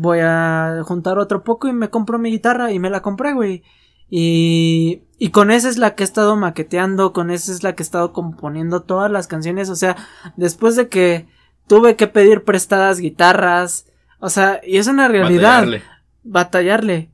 voy a juntar otro poco y me compro mi guitarra y me la compré, güey. Y, y con esa es la que he estado maqueteando, con esa es la que he estado componiendo todas las canciones, o sea, después de que tuve que pedir prestadas guitarras, o sea, y es una realidad. Batallarle. batallarle.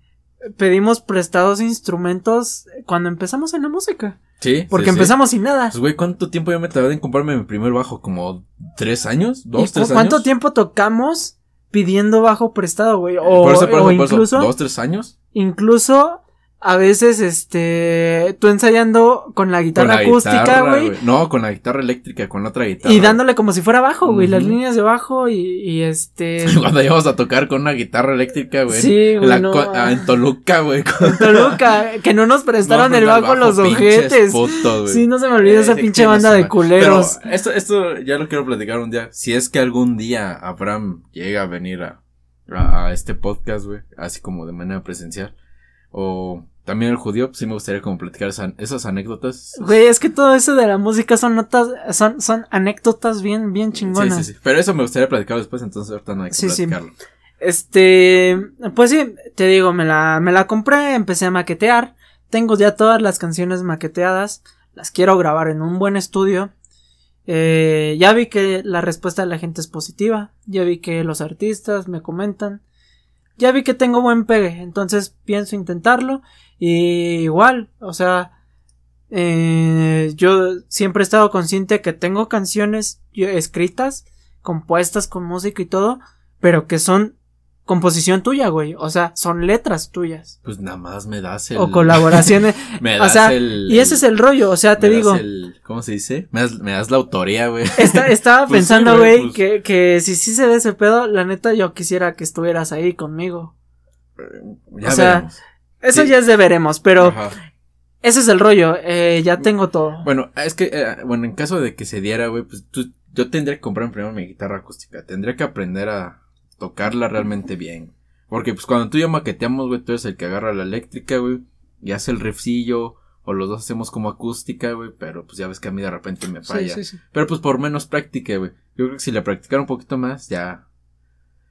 Pedimos prestados instrumentos cuando empezamos en la música. Sí. Porque sí, sí. empezamos sin nada. Pues, güey, ¿cuánto tiempo yo me tardé en comprarme mi primer bajo? ¿Como tres años? ¿Dos, ¿Y tres cu- ¿Cuánto años? tiempo tocamos pidiendo bajo prestado, güey? O, Por eso, por o eso, por eso. incluso, ¿Dos, tres años? incluso a veces, este, tú ensayando con la guitarra Con la acústica, güey. No, con la guitarra eléctrica, con la otra guitarra. Y dándole como si fuera bajo, güey, las líneas de bajo y, y este... Cuando íbamos a tocar con una guitarra eléctrica, güey. Sí, güey, no. ah, en Toluca, güey. con- Toluca, que no nos prestaron No, el pues, bajo los ojetes. putos. Sí, no se me olvida esa Eh, pinche chinga banda de culeros. Pero esto, esto ya lo quiero platicar un día. Si es que algún día Abraham llega a venir a, a, a este podcast, güey, así como de manera presencial. O también el judío, pues sí me gustaría como platicar esa- esas anécdotas. Güey, es que todo eso de la música son notas, son, son anécdotas bien, bien Sí, chingonas. sí, sí. Pero eso me gustaría platicar después, entonces ahorita no hay que Sí, sí. platicarlo. Este, pues sí, te digo, me la, me la compré, empecé a maquetear. Tengo ya todas las canciones maqueteadas. Las quiero grabar en un buen estudio. Eh, ya vi que la respuesta de la gente es positiva. Ya vi que los artistas me comentan. Ya vi que tengo buen pegue. Entonces pienso intentarlo. Y igual, o sea, eh, yo siempre he estado consciente que tengo canciones escritas, compuestas con música y todo, pero que son composición tuya, güey. O sea, son letras tuyas. Pues nada más me das el. O colaboraciones. Me o das sea, el. y ese es el rollo. O sea, te me das digo. el- ¿Cómo se dice? Me das, me das la autoría, güey. Esta- estaba Pues pensando, güey, güey, pues. que, que si sí se ve ese pedo, la neta yo quisiera que estuvieras ahí conmigo. Ya o sea, veremos. Eso Sí. ya es de veremos, pero Ajá. ese es el rollo. Eh, ya tengo todo. Bueno, es que, eh, bueno, en caso de que se diera, güey, pues tú, yo tendría que comprar primero mi guitarra acústica. Tendría que aprender a tocarla realmente bien. Porque, pues, cuando tú y yo maqueteamos, güey, tú eres el que agarra la eléctrica, güey, y hace el riffcillo, o los dos hacemos como acústica, güey, pero pues ya ves que a mí de repente me falla. Sí, sí, sí. Pero pues por menos práctica, güey. Yo creo que si le practicara un poquito más, ya.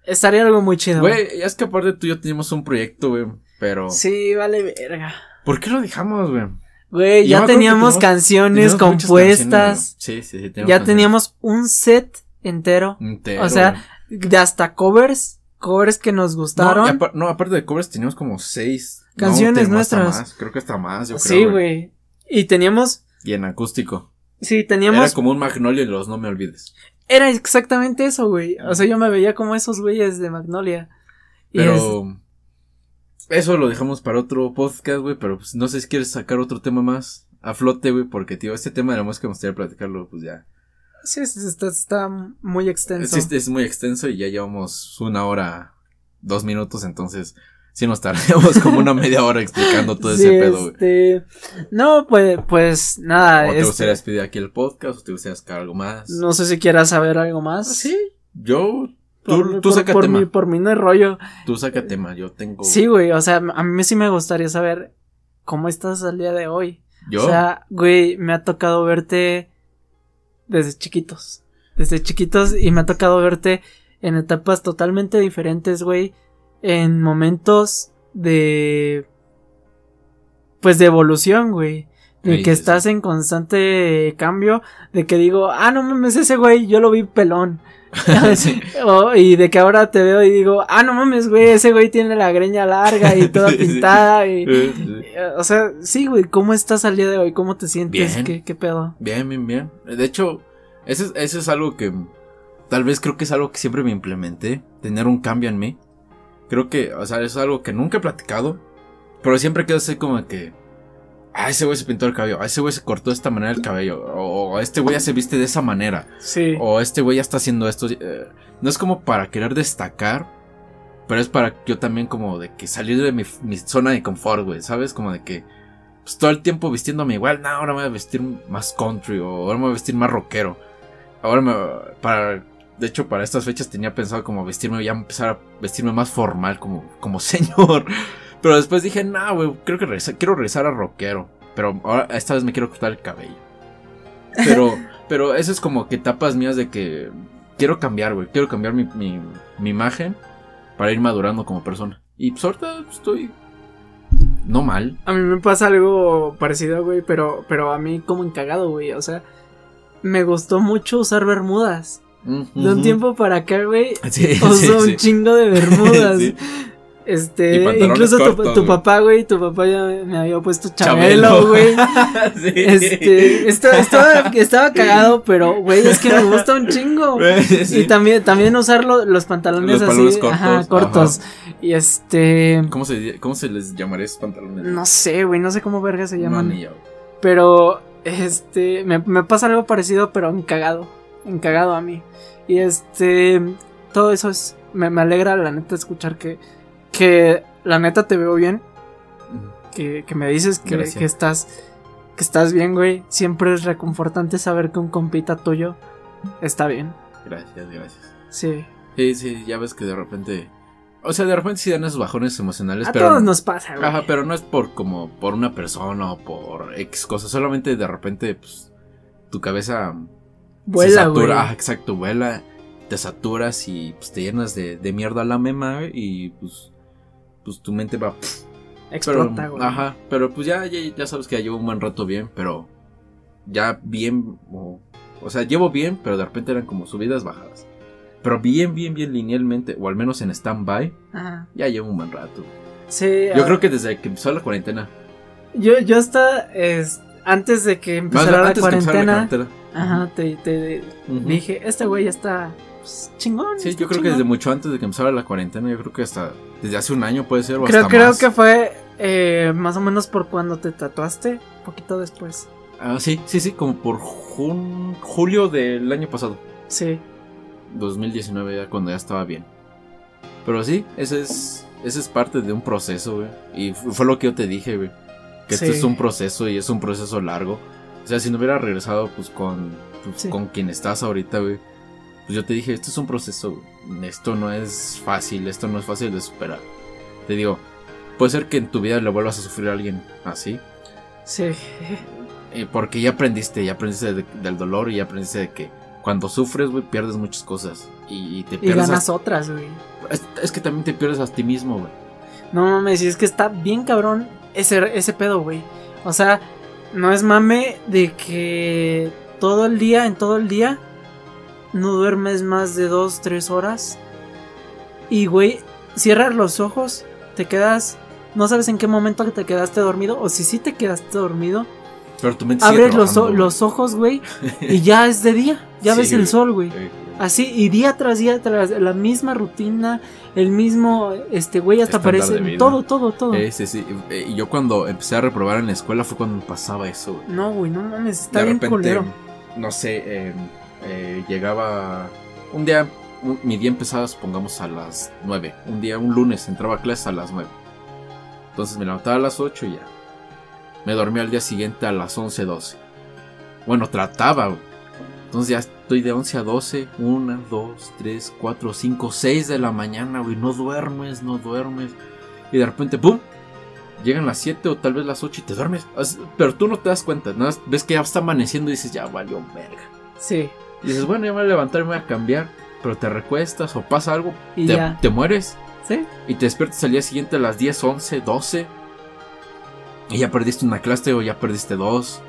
Estaría algo muy chido. Güey, ya es que aparte tú y yo teníamos un proyecto, güey, pero. Sí, vale verga. ¿Por qué lo dejamos, güey? Güey, ya teníamos teníamos- canciones Teníamos compuestas. canciones. Sí, sí, sí. ya canciones. teníamos un set entero. Entero, o sea. De hasta covers. Covers que nos gustaron. No, aparte de covers teníamos como seis. Canciones nuestras. más, creo que hasta más, yo creo. sí, güey. Y teníamos. Y en acústico. Sí, teníamos. Era como un Magnolia y los no me olvides. Era exactamente eso, güey. O sea, yo me veía como esos güeyes de Magnolia. Y es- Pero. Eso lo dejamos para otro podcast, güey. Pero pues no sé si quieres sacar otro tema más a flote, güey. Porque, tío, este tema de la música me gustaría platicarlo, pues ya. Sí, es- está, está muy extenso. Es, es muy extenso y ya llevamos una hora, dos minutos. Entonces, sí nos tardaríamos como una media hora explicando todo Sí, ese pedo, este, No, pues, pues nada. ¿O te este, gustaría despedir aquí el podcast? ¿O te gustaría sacar algo más? no sé si quieras saber algo más. Sí, yo. Por, Tú, tú por- saca por tema. mí, por mí no hay rollo. Tú saca tema. Yo tengo. Sí, güey, o sea, a mí sí me gustaría saber cómo estás al día de hoy. Yo. O sea, güey, me ha tocado verte desde chiquitos. Desde chiquitos y me ha tocado verte en etapas totalmente diferentes, güey. En momentos de... Pues de evolución, güey. De Sí, que sí, estás en constante cambio. De que digo, ah, no mames, ese güey, yo lo vi pelón. O- y de que ahora te veo y digo, ah, no mames, güey, ese güey tiene la greña larga y toda pintada y... O sea, sí, güey, ¿cómo estás al día de hoy? ¿Cómo te sientes? Bien. ¿Qué, qué pedo? Bien, bien, bien. De hecho, eso es, eso es algo que tal vez creo que es algo que siempre me implementé, tener un cambio en mí. Creo que, o sea, eso es algo que nunca he platicado, pero siempre quedo así como que, ah, ese güey se pintó el cabello, ah, ese güey se cortó de esta manera el cabello, o, este güey ya se viste de esa manera, Sí. o este güey ya está haciendo esto. eh, no es como para querer destacar, pero es para yo también como de que salir de mi, mi zona de confort, güey, ¿sabes? Como de que pues, todo el tiempo vistiéndome igual, no, ahora me voy a vestir más country, o ahora me voy a vestir más rockero. Ahora me, para, de hecho, para estas fechas tenía pensado como vestirme, ya empezar a vestirme más formal, como, como señor. Pero después dije, no, güey, creo que regresa- quiero regresar a rockero. Pero ahora, esta vez me quiero cortar el cabello. Pero, pero eso es como que etapas mías de que quiero cambiar, güey. Quiero cambiar mi, mi, mi imagen para ir madurando como persona. Y pues ahorita estoy no mal. A mí me pasa algo parecido, güey, pero, pero a mí como encagado, güey. O sea, me gustó mucho usar bermudas. De un tiempo para acá, güey, Sí, uso sí, un sí. chingo de bermudas. Este, incluso tu, cortos, tu güey. papá, güey, tu papá ya me había puesto Chabelo. Güey. Sí. Este, estaba, estaba, estaba cagado, pero, güey, es que me gusta un chingo. Sí. Y también, también usar lo- los pantalones Los así, cortos, ajá, cortos. Y este, ¿Cómo se, ¿Cómo se les llamaría esos pantalones? no sé, güey, no sé cómo verga se No, llaman. ni yo. Pero, este, me, me pasa algo parecido, pero encagado. Encagado a mí. Y este, todo eso es, me, me alegra, la neta, escuchar que, que la neta te veo bien. Que, que me dices que, que estás, que estás bien, güey. Siempre es reconfortante saber que un compita tuyo está bien. Gracias, gracias. Sí. Sí, sí, ya ves que de repente. O sea, de repente sí dan esos bajones emocionales, A pero. todos nos pasa, güey. Ajá, pero no es por como por una persona o por X cosas. Solamente de repente, pues, tu cabeza se Vuela, güey. satura. Ah, exacto, vuela. Te saturas y pues te llenas de, de mierda a la mema güey, y pues. Pues tu mente va. pff, Explota, pero, güey. Ajá, pero pues ya, ya, ya sabes que ya llevo un buen rato bien, pero. Ya bien. O, o sea, llevo bien, pero de repente eran como subidas, bajadas. Pero bien, bien, bien linealmente, o al menos en stand-by, ya llevo un buen rato. Sí. Yo ah, creo que desde que empezó la cuarentena. Yo, yo hasta, es, antes de que Más empezara la antes que empezara cuarentena, cuarentena. ajá, te, te dije, este güey ya está pues, chingón. Sí, yo creo que chingón". desde mucho antes de que empezara la cuarentena, yo creo que hasta desde hace un año puede ser o Creo, hasta creo más. que fue eh, más o menos por cuando te tatuaste, poquito después. Ah, sí, sí, sí, como por jun- julio del año pasado, Sí, 2019, ya cuando ya estaba bien. Pero sí, ese es, ese es parte de un proceso, güey. Y fu- fue lo que yo te dije, güey. Que Sí. esto es un proceso y es un proceso largo. O sea, si no hubiera regresado, pues, con, pues, Sí. con quien estás ahorita, güey. Pues yo te dije, esto es un proceso. Esto no es fácil, esto no es fácil de superar. Te digo, puede ser que en tu vida le vuelvas a sufrir a alguien así. sí. eh, porque ya aprendiste, ya aprendiste de- del dolor y ya aprendiste de que cuando sufres, güey, pierdes muchas cosas. Y, y te Y pierdes. ganas a- otras, güey. es, es que también te pierdes a ti mismo, güey. No mames, y es que está bien cabrón ese, ese pedo, güey. O sea, no es mame de que todo el día, en todo el día, no duermes más de dos, tres horas. Y, güey, cierras los ojos, te quedas, no sabes en qué momento te quedaste dormido, o si sí te quedaste dormido, Pero tu mente abres los, los ojos, güey, y ya es de día, ya Sí, ves el sol, güey. Eh, Así, y día tras día, tras la misma rutina, el mismo, este güey, hasta parece todo, todo, todo. Eh, sí, sí. Eh, Y yo cuando empecé a reprobar en la escuela fue cuando me pasaba eso, güey. No, güey, no mames, está de bien repente, culero. no sé, eh, eh, llegaba un día, un- mi día empezaba, supongamos, a las 9. Un día, un lunes, entraba a clase a las 9. Entonces me levantaba a las 8 y ya. Me dormía al día siguiente a las 11, 12. Bueno, trataba. Entonces ya estoy de 11 a 12. 1, 2, 3, 4, 5, 6 de la mañana, güey. No duermes, no duermes. Y de repente, ¡pum! Llegan las 7 o tal vez las 8 y te duermes. Pero tú no te das cuenta, ¿no? Ves que ya está amaneciendo y dices, ya valió verga. Sí, Y dices, bueno, ya me voy a levantar y me voy a cambiar. Pero te recuestas o pasa algo, y te, ya. te mueres. Sí, Y te despiertas al día siguiente a las 10, 11, 12. Y ya perdiste una clase o ya perdiste dos.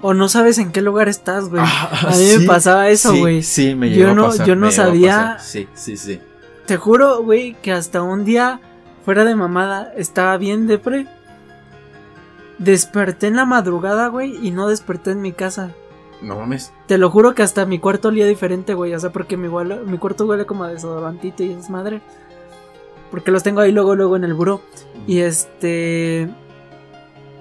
o no sabes en qué lugar estás, güey. Ah, a mí me pasaba eso, güey. Sí, me Yo llegó no- a pasar. yo no sabía- pasar. Sí, sí, sí. Te juro, güey, que hasta un día, fuera de mamada, estaba bien depre. Desperté en la madrugada, güey, y no desperté en mi casa. No mames. Te lo juro que hasta mi cuarto olía diferente, güey. O sea, porque mi, mi cuarto huele como a desodorantito y es madre. Porque los tengo ahí luego, luego en el buró. Y este.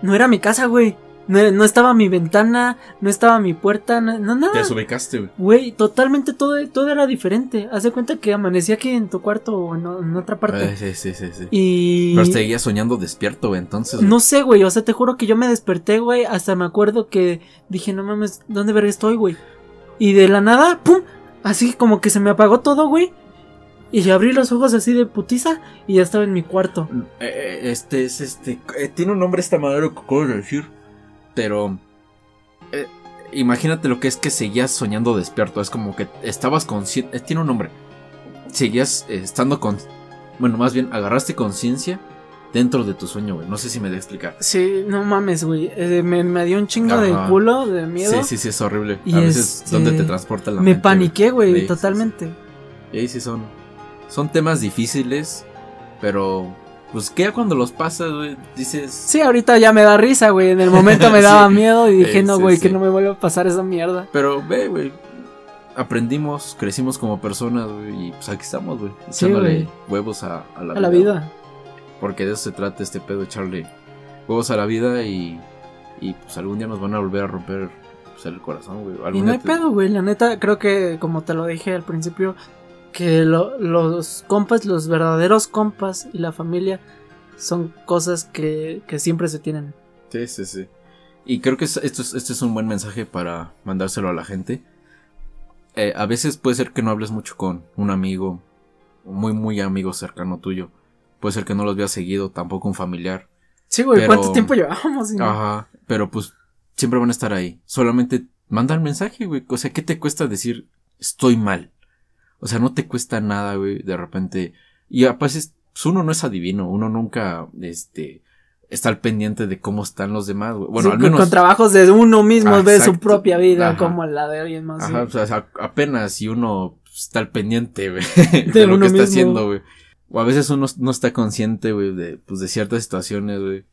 No era mi casa, güey. No, no estaba mi ventana, no estaba mi puerta, no, no Te nada. desubicaste, güey. Güey, totalmente todo, todo era diferente. Haz de cuenta que amanecí aquí en tu cuarto o en, en otra parte. Sí, sí, sí, sí. y. Pero seguías soñando despierto, güey. Entonces. No sé, güey. O sea, te juro que yo me desperté, güey. Hasta me acuerdo que dije, no mames, ¿dónde verga estoy, güey? Y de la nada, ¡pum! Así como que se me apagó todo, güey. Y yo abrí los ojos así de putiza y ya estaba en mi cuarto. Eh, eh, este es este. eh, tiene un nombre esta madre que acabo de decir. Pero. eh, imagínate lo que es que seguías soñando despierto. Es como que estabas consciente. tiene un nombre. Seguías eh, estando con. Bueno, más bien, agarraste conciencia dentro de tu sueño, güey. No sé si me de explicar. Sí, no mames, güey. Eh, me, me dio un chingo Ajá. de culo, de miedo. Sí, sí, sí, es horrible. Y A veces, este, ¿dónde te transporta la me mente, paniqué, güey, totalmente. Y ahí sí son. Son temas difíciles. Pero, pues que ya cuando los pasas, güey, dices. Sí, ahorita ya me da risa, güey. En el momento me daba Sí. miedo y dije, Eh, no, güey, sí. que no me vuelva a pasar esa mierda. Pero ve, güey. Aprendimos, crecimos como personas, güey. Y pues aquí estamos, güey. Echándole huevos a, a la A la güey. vida. Porque de eso se trata este pedo, echarle huevos a la vida y. Y pues algún día nos van a volver a romper pues, el corazón, güey. Y no hay te- pedo, güey. La neta, creo que, como te lo dije al principio, que lo- los compas, los verdaderos compas y la familia son cosas que, que siempre se tienen. Sí, sí, sí. Y creo que es- esto es, este es un buen mensaje para mandárselo a la gente. Eh, a veces puede ser que no hables mucho con un amigo, muy, muy amigo cercano tuyo. Puede ser que no los veas seguido, tampoco un familiar. Sí, güey, Pero- ¿cuánto tiempo llevamos? No- Ajá, pero pues siempre van a estar ahí. Solamente manda el mensaje, güey. O sea, ¿qué te cuesta decir estoy mal? O sea, no te cuesta nada, güey, de repente. Y aparte, pues, uno no es adivino, uno nunca, este, está al pendiente de cómo están los demás, güey. Bueno, Sí, al menos. Con trabajos de uno mismo, Ah, ve su propia vida Ajá. como la de alguien más. Ajá, o sea, apenas si uno está al pendiente, güey, de, De lo que está haciendo, güey. O a veces uno no está consciente, güey, de, pues, de ciertas situaciones, güey.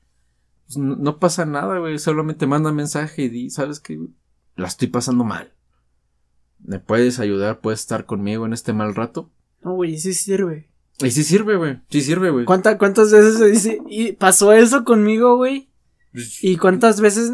Pues, no, no pasa nada, güey. Solamente manda mensaje y di, ¿sabes qué? güey? La estoy pasando mal. ¿Me puedes ayudar? ¿Puedes estar conmigo en este mal rato? No, güey, sí sirve. Y sí sirve, güey. Sí sirve, güey. ¿Cuánta- ¿Cuántas veces se dice, y pasó eso conmigo, güey? ¿Y cuántas veces,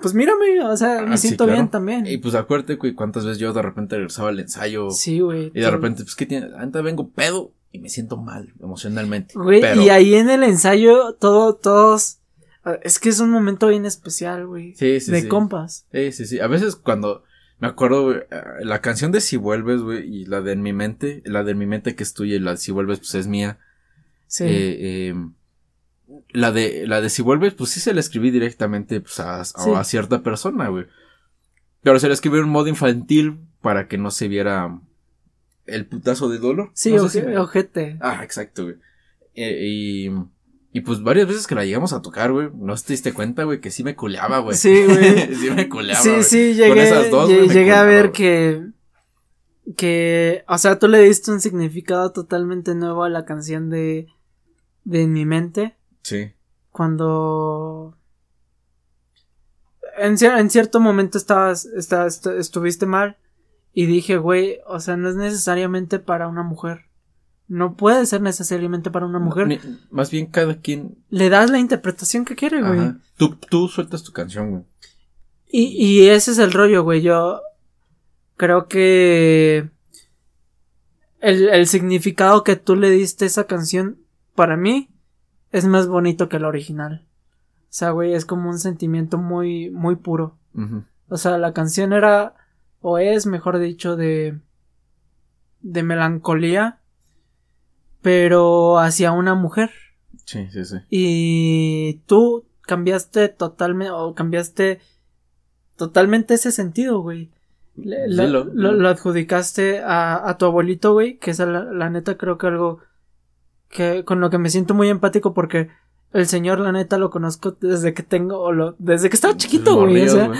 pues mírame, o sea, me Ah, sí, siento claro. bien también. Y pues acuérdate, güey, cuántas veces yo de repente regresaba al ensayo. Sí, güey. Y de repente, pues, ¿qué tiene? Ahorita vengo pedo y me siento mal emocionalmente. Güey, pero, y ahí en el ensayo, todo, todos, ah, es que es un momento bien especial, güey. Sí, sí, de sí. compas. Sí, sí, sí. A veces cuando me acuerdo, eh, la canción de Si Vuelves, güey, y la de En Mi Mente, la de En Mi Mente que es tuya y la de Si Vuelves, pues es mía. Sí. Eh, eh, la de, la de Si Vuelves, pues sí se la escribí directamente, pues a, a- Sí. a cierta persona, güey. Pero se la escribí en modo infantil para que no se viera el putazo de dolor. sí, No si me- ojete. Ah, exacto, güey. Eh, y, y pues varias veces que la llegamos a tocar, güey, no te diste cuenta, güey, que sí me culeaba, güey. Sí, güey. sí me culeaba, Sí, sí, Con llegué, esas dos, me llegué a ver que, que, o sea, tú le diste un significado totalmente nuevo a la canción de, de En mi mente, Sí. cuando en, cier- en cierto momento estabas, estabas- est- estuviste mal y dije, güey, o sea, no es necesariamente para una mujer. No puede ser necesariamente para una mujer. Ni- más bien cada quien. Le das la interpretación que quiere, güey. Tú, tú sueltas tu canción, güey. Y, y ese es el rollo, güey. Yo creo que el, el significado que tú le diste a esa canción, para mí, es más bonito que el original. O sea, güey, es como un sentimiento muy, muy puro. O sea, la canción era, o es, mejor dicho, de, de melancolía, pero hacia una mujer. Sí, sí, sí. Y tú cambiaste totalmente, o cambiaste totalmente ese sentido, güey. Le- Sí, la- lo- lo, lo adjudicaste a, a tu abuelito, güey, que es la, la neta creo que algo que con lo que me siento muy empático porque el señor la neta lo conozco desde que tengo, o lo, desde que estaba chiquito, güey. o Morrillos, sea, güey.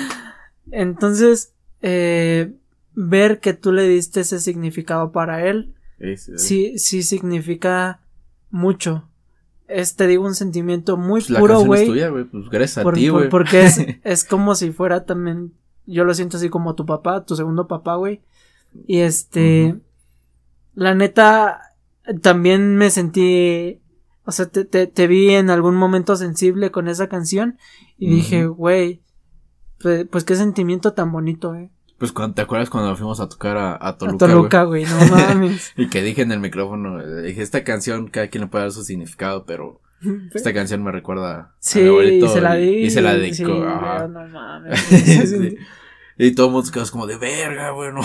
entonces, eh, ver que tú le diste ese significado para él, Sí, sí, sí. significa mucho. Es, te digo, un sentimiento muy Pues puro, es güey. Pues gracias a por- ti, por- güey. porque es, es como si fuera también, yo lo siento así como tu papá, tu segundo papá, güey. Y este, la neta, también me sentí, o sea, te, te, te vi en algún momento sensible con esa canción y dije, güey, pues, pues qué sentimiento tan bonito, eh. Pues cuando, ¿te acuerdas cuando fuimos a tocar a, a A Toluca, Toluca, güey, no mames. Y que dije en el micrófono, eh, dije, esta canción, cada quien le puede dar su significado, pero esta canción me recuerda a Sí, mi abuelito. y se la di. Y se la dedicó. no mames. Sí. Y todo el mundo se quedó como de verga, güey, no.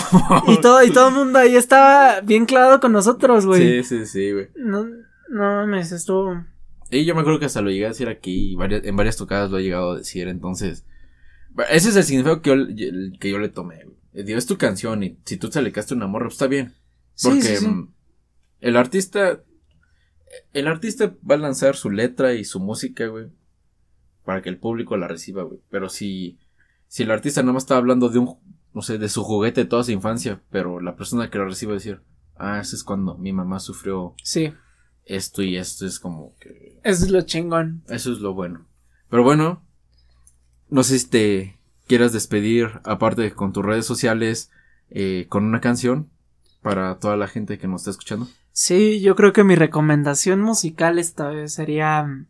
y todo, y todo el mundo ahí estaba bien clavado con nosotros, güey. Sí, sí, sí, güey. No, no mames, estuvo. Y yo me acuerdo que hasta lo llegué a decir aquí, y varias, en varias tocadas lo he llegado a decir, entonces. Ese es el significado que yo, que yo le tomé, güey. Digo, es tu canción y si tú te le caste una morra, pues está bien. Porque sí, sí. mm, el artista. El artista va a lanzar su letra y su música, güey. Para que el público la reciba, güey. Pero si. Si el artista nada más está hablando de un. No sé, de su juguete de toda su infancia. Pero la persona que lo recibe va a decir. Ah, ese es cuando mi mamá sufrió Sí. esto y esto es como que... Eso es lo chingón. Eso es lo bueno. Pero bueno, no sé si te quieras despedir, aparte con tus redes sociales, eh, con una canción para toda la gente que nos está escuchando. Sí, yo creo que mi recomendación musical esta vez sería...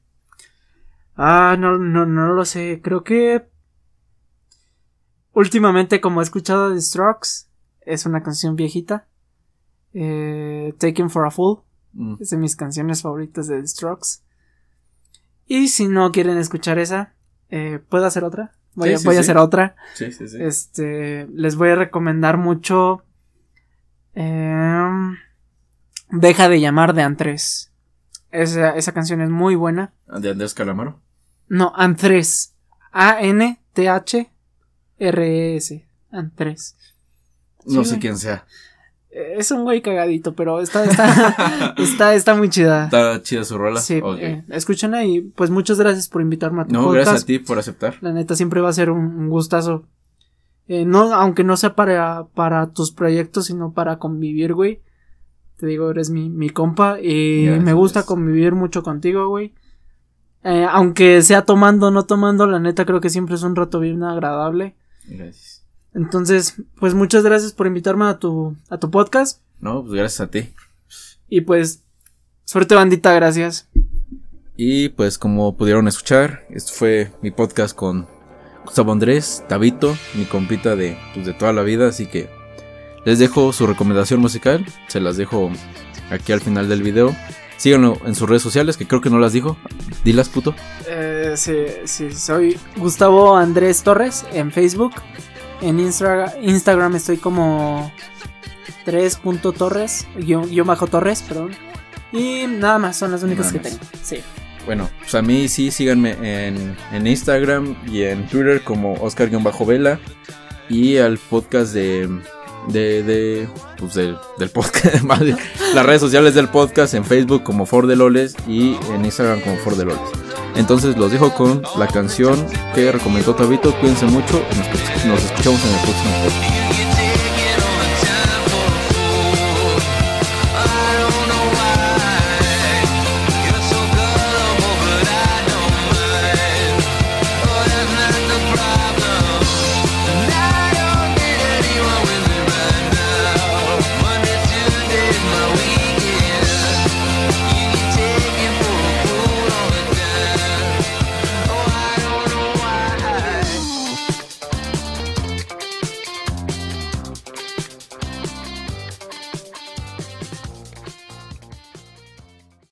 Ah, no, no, no lo sé. Creo que... Últimamente, como he escuchado The Strokes, es una canción viejita. Eh, Taken for a Fool. Mm. Es de mis canciones favoritas de The Strokes. Y si no quieren escuchar esa, eh, ¿puedo hacer otra? Voy, Sí, a, sí, voy a hacer otra. Sí, sí, sí. Este, les voy a recomendar mucho. em, Deja de llamar de Antres. Esa, esa canción es muy buena. De Andrés Calamaro. No, Antres. A-N-T-H-R-E-S. Antres. No Sí. sé quién sea. Eh, Es un güey cagadito, pero está, está, está, está muy chida. Está chida su rola. Sí, Ok. eh, escúchenla y pues muchas gracias por invitarme a tu no, podcast. gracias a ti por aceptar. La neta siempre va a ser un, un gustazo. Eh, no, aunque no sea para, para tus proyectos, sino para convivir, güey. Te digo, eres mi, mi compa y Gracias. me gusta convivir mucho contigo, güey. Eh, aunque sea tomando o no tomando, la neta creo que siempre es un rato bien agradable. Gracias. Entonces, pues muchas gracias por invitarme a tu, a tu podcast. No, pues gracias a ti. Y pues, suerte bandita, gracias. Y pues como pudieron escuchar, esto fue mi podcast con Gustavo Andrés, Tabito, mi compita de, pues, de toda la vida, así que les dejo su recomendación musical, se las dejo aquí al final del video. Síganlo en sus redes sociales, que creo que no las dijo. Dilas, puto. Eh, sí, sí, soy Gustavo Andrés Torres en Facebook. En Instra- Instagram estoy como 3.torres, guion, guion bajo Torres, perdón. Y nada más, son las únicas que tengo. Sí. Bueno, pues a mí sí, síganme en, en Instagram y en Twitter como Oscar-Vela. Y al podcast de. De, de, pues del, podcast, las redes sociales del podcast en Facebook como For de Loles y en Instagram como For de Loles. Entonces los dejo con la canción que recomendó Tabito. Cuídense mucho y nos, nos escuchamos en el próximo podcast.